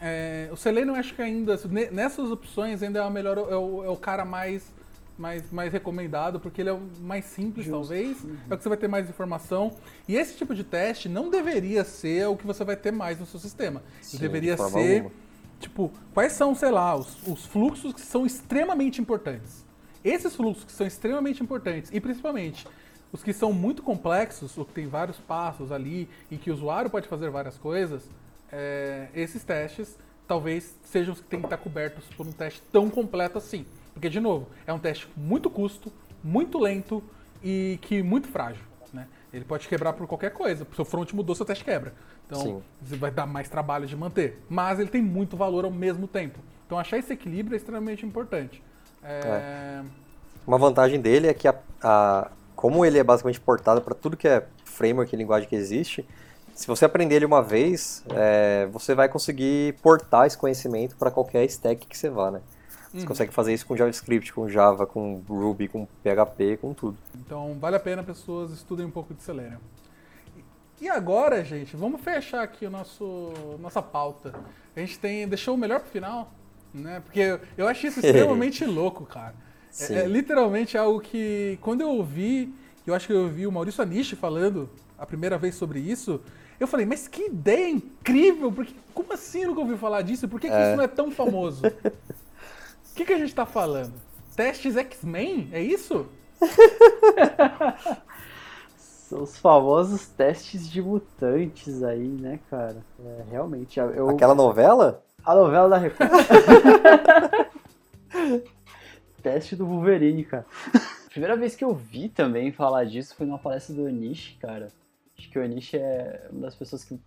É, o Selenium acho que ainda, nessas opções, ainda é o melhor, é o, é o cara mais mais, mais recomendado, porque ele é o mais simples, Justo. talvez. Uhum. É o que você vai ter mais informação. E esse tipo de teste não deveria ser o que você vai ter mais no seu sistema. Sim, deveria de ser, alguma. tipo, quais são, sei lá, os, os fluxos que são extremamente importantes. Esses fluxos que são extremamente importantes, e principalmente os que são muito complexos, ou que tem vários passos ali, e que o usuário pode fazer várias coisas, é, esses testes talvez sejam os que têm que estar cobertos por um teste tão completo assim. Porque, de novo, é um teste muito custo, muito lento e que muito frágil. Né? Ele pode quebrar por qualquer coisa. Se o front mudou, seu teste quebra. Então, Sim. vai dar mais trabalho de manter. Mas ele tem muito valor ao mesmo tempo. Então, achar esse equilíbrio é extremamente importante. É... É. Uma vantagem dele é que, a, a, como ele é basicamente portado para tudo que é framework e linguagem que existe, se você aprender ele uma vez, é, você vai conseguir portar esse conhecimento para qualquer stack que você vá, né? Você uhum. consegue fazer isso com JavaScript, com Java, com Ruby, com PHP, com tudo. Então vale a pena pessoas estudem um pouco de Selenium. E agora, gente, vamos fechar aqui o nosso nossa pauta. A gente tem deixou o melhor pro final, né? Porque eu acho isso *laughs* extremamente louco, cara. É, é, literalmente algo que quando eu ouvi, eu acho que eu ouvi o Maurício Anishi falando a primeira vez sobre isso, Eu falei, mas que ideia incrível! Porque, como assim eu nunca ouvi falar disso? Por que, que É. isso não é tão famoso? *laughs* O que, que a gente tá falando? Testes X-Men? É isso? São os famosos testes de mutantes aí, né, cara? É, realmente, eu, Aquela novela? a novela da Record. *laughs* Teste do Wolverine, cara. *laughs* Primeira vez que eu vi também falar disso foi numa palestra do Onishi, cara. Acho que o Onishi é uma das pessoas que,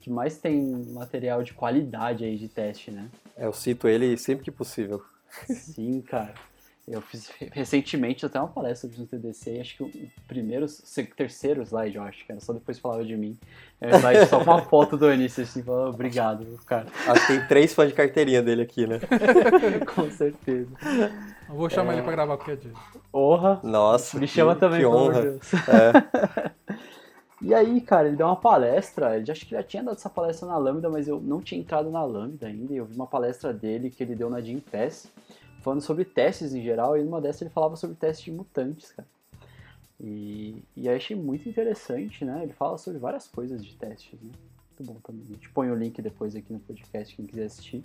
que mais tem material de qualidade aí de teste, né? É, Eu cito ele sempre que possível. Sim, cara. Eu fiz *laughs* recentemente até uma palestra no TDC, acho que o primeiro, se- terceiro slide, eu acho, que era só depois falava de mim. É um slide só com uma foto do Onishi, assim, falando obrigado, cara. Acho que tem três fãs de carteirinha dele aqui, né? *laughs* Com certeza. Eu vou chamar ele pra gravar qualquer dia. Honra. Nossa, Me que- chama também, que pelo honra. de Deus. É. *laughs* E aí, cara, ele deu uma palestra, ele acho que já tinha dado essa palestra na Lambda, mas eu não tinha entrado na Lambda ainda, e eu vi uma palestra dele que ele deu na Jim Pass, falando sobre testes em geral, e numa dessas ele falava sobre testes de mutantes, cara. E, e achei muito interessante, né? Ele fala sobre várias coisas de testes, né? Muito bom também. A gente põe o link depois aqui no podcast, quem quiser assistir.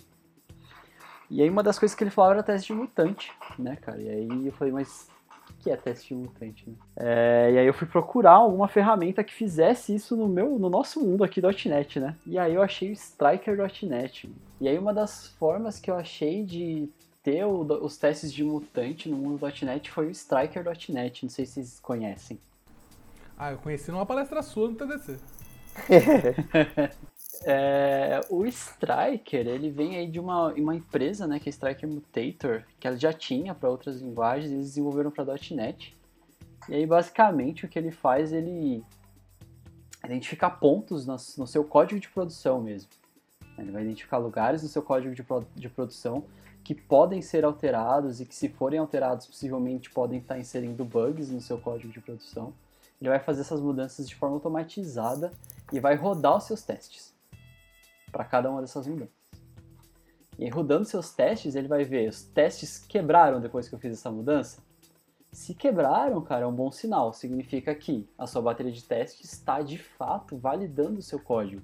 E aí uma das coisas que ele falava era teste de mutante, né, cara? E aí eu falei, mas o que é teste de mutante, né? É, e aí eu fui procurar alguma ferramenta que fizesse isso no meu, no nosso mundo aqui .NET, né? E aí eu achei o Striker.NET. E aí uma das formas que eu achei de ter o- os testes de mutante no mundo do .NET foi o Striker.NET. Não sei se vocês conhecem. Ah, eu conheci numa palestra sua no TDC. *laughs* *laughs* É, o Striker, ele vem aí de uma, uma empresa, né, que é Striker Mutator, que ela já tinha para outras linguagens, eles desenvolveram para .NET. E aí, basicamente, o que ele faz, ele identifica pontos no, no seu código de produção mesmo. Ele vai identificar lugares no seu código de, pro- de produção que podem ser alterados e que, se forem alterados, possivelmente podem estar inserindo bugs no seu código de produção. Ele vai fazer essas mudanças de forma automatizada e vai rodar os seus testes para cada uma dessas mudanças. E rodando seus testes, ele vai ver os testes quebraram depois que eu fiz essa mudança. Se quebraram, cara, é um bom sinal. Significa que a sua bateria de teste está de fato validando o seu código,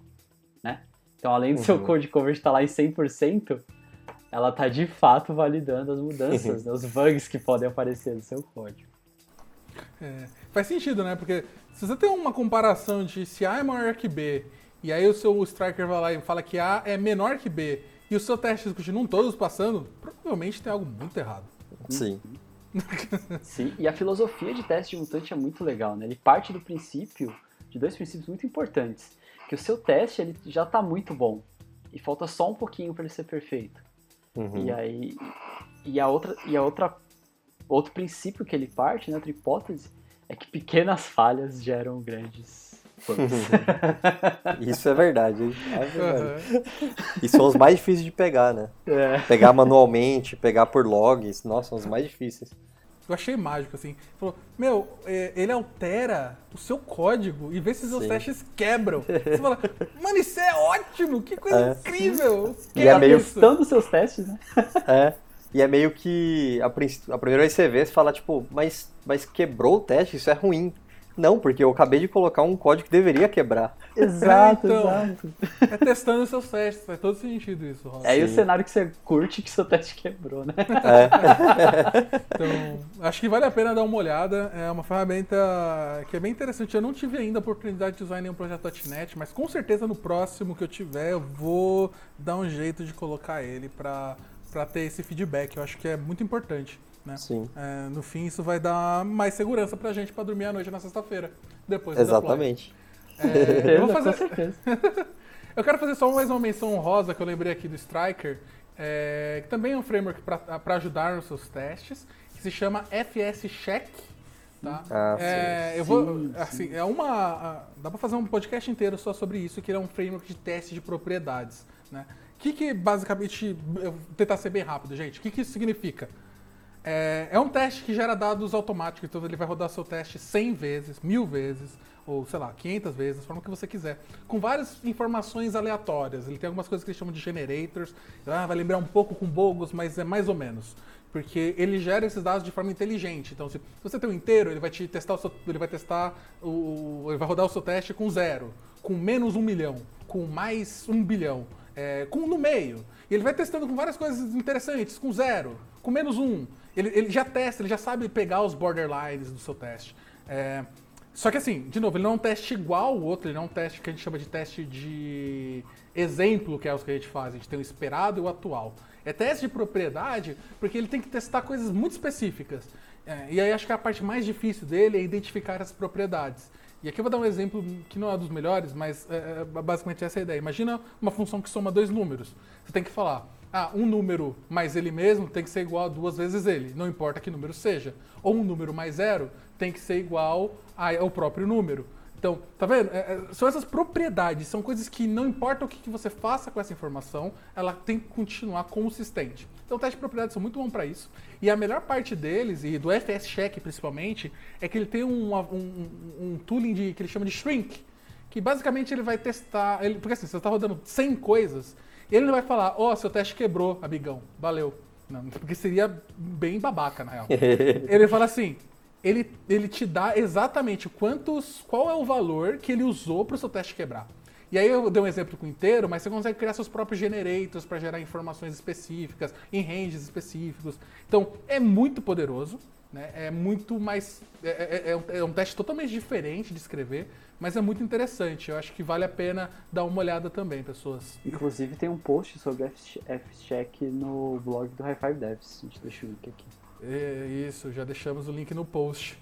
né? Então, além do seu Uhum. code coverage estar lá em 100%, ela está de fato validando as mudanças, *laughs* né, os bugs que podem aparecer no seu código. É, faz sentido, né? Porque se você tem uma comparação de se A é maior que B, e aí o seu striker vai lá e fala que A é menor que B, e os seus testes continuam todos passando, provavelmente tem algo muito errado. Sim. *laughs* Sim, e a filosofia de teste de mutante é muito legal, né? Ele parte do princípio, de dois princípios muito importantes, que o seu teste ele já está muito bom e falta só um pouquinho para ele ser perfeito. Uhum. E aí e a outra e a outra outro princípio que ele parte, né, outra hipótese, é que pequenas falhas geram grandes. *laughs* Isso é verdade. hein? É verdade. Aham. E são os mais difíceis de pegar, né? é. Pegar manualmente, pegar por logs. Nossa, são os mais difíceis. Eu achei mágico, assim. Falou, meu, é, ele altera o seu código e vê se seus Sim. testes quebram. *laughs* Você fala, mano, isso é ótimo! Que coisa É. incrível! E é Quero meio testando os seus testes, né? *laughs* É. E é meio que a, a primeira vez que você vê, você fala, tipo, mas, mas quebrou o teste, isso é ruim. Não, porque eu acabei de colocar um código que deveria quebrar. *laughs* Exato, então. exato. É testando os seus testes, faz todo sentido isso, Rosa. É aí o cenário que você curte que seu teste quebrou, né? *laughs* Então, acho que vale a pena dar uma olhada. É uma ferramenta que é bem interessante. Eu não tive ainda a oportunidade de usar em nenhum projeto .NET, mas com certeza no próximo que eu tiver, eu vou dar um jeito de colocar ele para ter esse feedback. Eu acho que é muito importante. Né? Sim. É, no fim, isso vai dar mais segurança pra gente pra dormir à noite na sexta-feira. Depois. Exatamente. É, eu, vou Com fazer, certeza. *laughs* eu quero fazer só mais uma menção honrosa que eu lembrei aqui do Striker, é, que também é um framework para ajudar nos seus testes, que se chama FS Check. Tá? Ah, É, sim. eu vou, Sim, assim, é uma, dá para fazer um podcast inteiro só sobre isso, que ele é um framework de teste de propriedades, né? O que, que basicamente, eu vou tentar ser bem rápido, gente. O que, que isso significa? É, é um teste que gera dados automáticos, então ele vai rodar seu teste 100 vezes, mil vezes, ou sei lá, 500 vezes, da forma que você quiser, com várias informações aleatórias. Ele tem algumas coisas que eles chamam de generators, ah, vai lembrar um pouco com Bogus, mas é mais ou menos. Porque ele gera esses dados de forma inteligente. Então, se você tem um inteiro, ele vai te testar seu, ele vai testar o, ele vai rodar o seu teste com zero, com menos um milhão, com mais um bilhão, é, com no meio. E ele vai testando com várias coisas interessantes, com zero, com menos um. Ele, ele já testa, ele já sabe pegar os borderlines do seu teste. É, só que assim, de novo, ele não é um teste igual ao outro, ele não é um teste que a gente chama de teste de exemplo, que é os que a gente faz. A gente tem o esperado e o atual. É teste de propriedade porque ele tem que testar coisas muito específicas. É, e aí acho que a parte mais difícil dele é identificar as propriedades. E aqui eu vou dar um exemplo que não é dos melhores, mas é, é basicamente essa é a ideia. Imagina uma função que soma dois números. Você tem que falar, ah, um número mais ele mesmo tem que ser igual a duas vezes ele, não importa que número seja. Ou um número mais zero tem que ser igual ao próprio número. Então, tá vendo? É, é, são essas propriedades, são coisas que não importa o que, que você faça com essa informação, ela tem que continuar consistente. Então, testes de propriedades são muito bons para isso. E a melhor parte deles, e do FS Check principalmente, é que ele tem um, um, um tooling de, que ele chama de shrink, que basicamente ele vai testar. Ele, porque assim, você está rodando 100 coisas, ele não vai falar, ó, oh, seu teste quebrou, amigão, valeu. Não, *laughs* porque seria bem babaca, na real. *laughs* ele fala assim, ele, ele te dá exatamente quantos, qual é o valor que ele usou para o seu teste quebrar. E aí eu dei um exemplo com inteiro, mas você consegue criar seus próprios generators para gerar informações específicas, em ranges específicos. Então, é muito poderoso, né? é muito mais... É, é, é, um, é um teste totalmente diferente de escrever, mas é muito interessante. Eu acho que vale a pena dar uma olhada também, pessoas. Inclusive tem um post sobre F-Check no blog do High Five Devs. A gente deixa o link aqui. É, isso, já deixamos o link no post.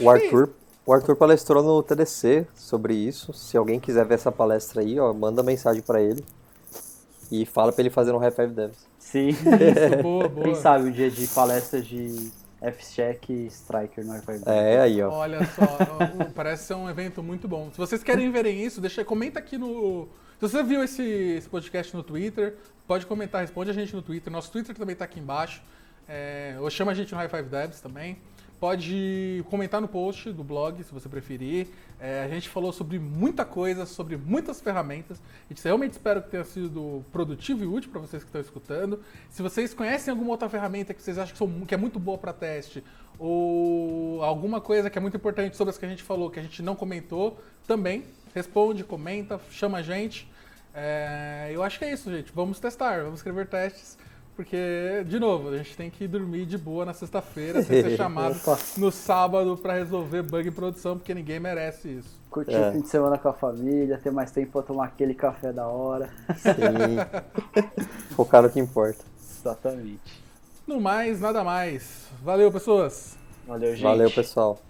o Arthur, o Arthur palestrou no TDC sobre isso. Se alguém quiser ver essa palestra aí, ó, manda mensagem para ele e fala para ele fazer no High Five Devs. Sim, isso, boa, *laughs* boa. Quem sabe o dia de palestras de F-Check e Striker no Archive. É, aí, ó. Olha só, parece ser um evento muito bom. Se vocês querem verem isso, deixa, comenta aqui no. Se você viu esse, esse podcast no Twitter, pode comentar, responde a gente no Twitter. Nosso Twitter também está aqui embaixo. É, ou chama a gente no High Five Devs também. Pode comentar no post do blog, se você preferir. É, a gente falou sobre muita coisa, sobre muitas ferramentas. A gente realmente espero que tenha sido produtivo e útil para vocês que estão escutando. Se vocês conhecem alguma outra ferramenta que vocês acham que, são, que é muito boa para teste, ou alguma coisa que é muito importante sobre as que a gente falou, que a gente não comentou, também responde, comenta, chama a gente. É, eu acho que é isso, gente. Vamos testar, vamos escrever testes. Porque, de novo, a gente tem que dormir de boa na sexta-feira, sem ser *laughs* chamado no sábado para resolver bug em produção, porque ninguém merece isso. Curtir é. o fim de semana com a família, ter mais tempo para tomar aquele café da hora. Sim. Focar no que importa. Exatamente. No mais, nada mais. Valeu, pessoas. Valeu, gente. Valeu, pessoal.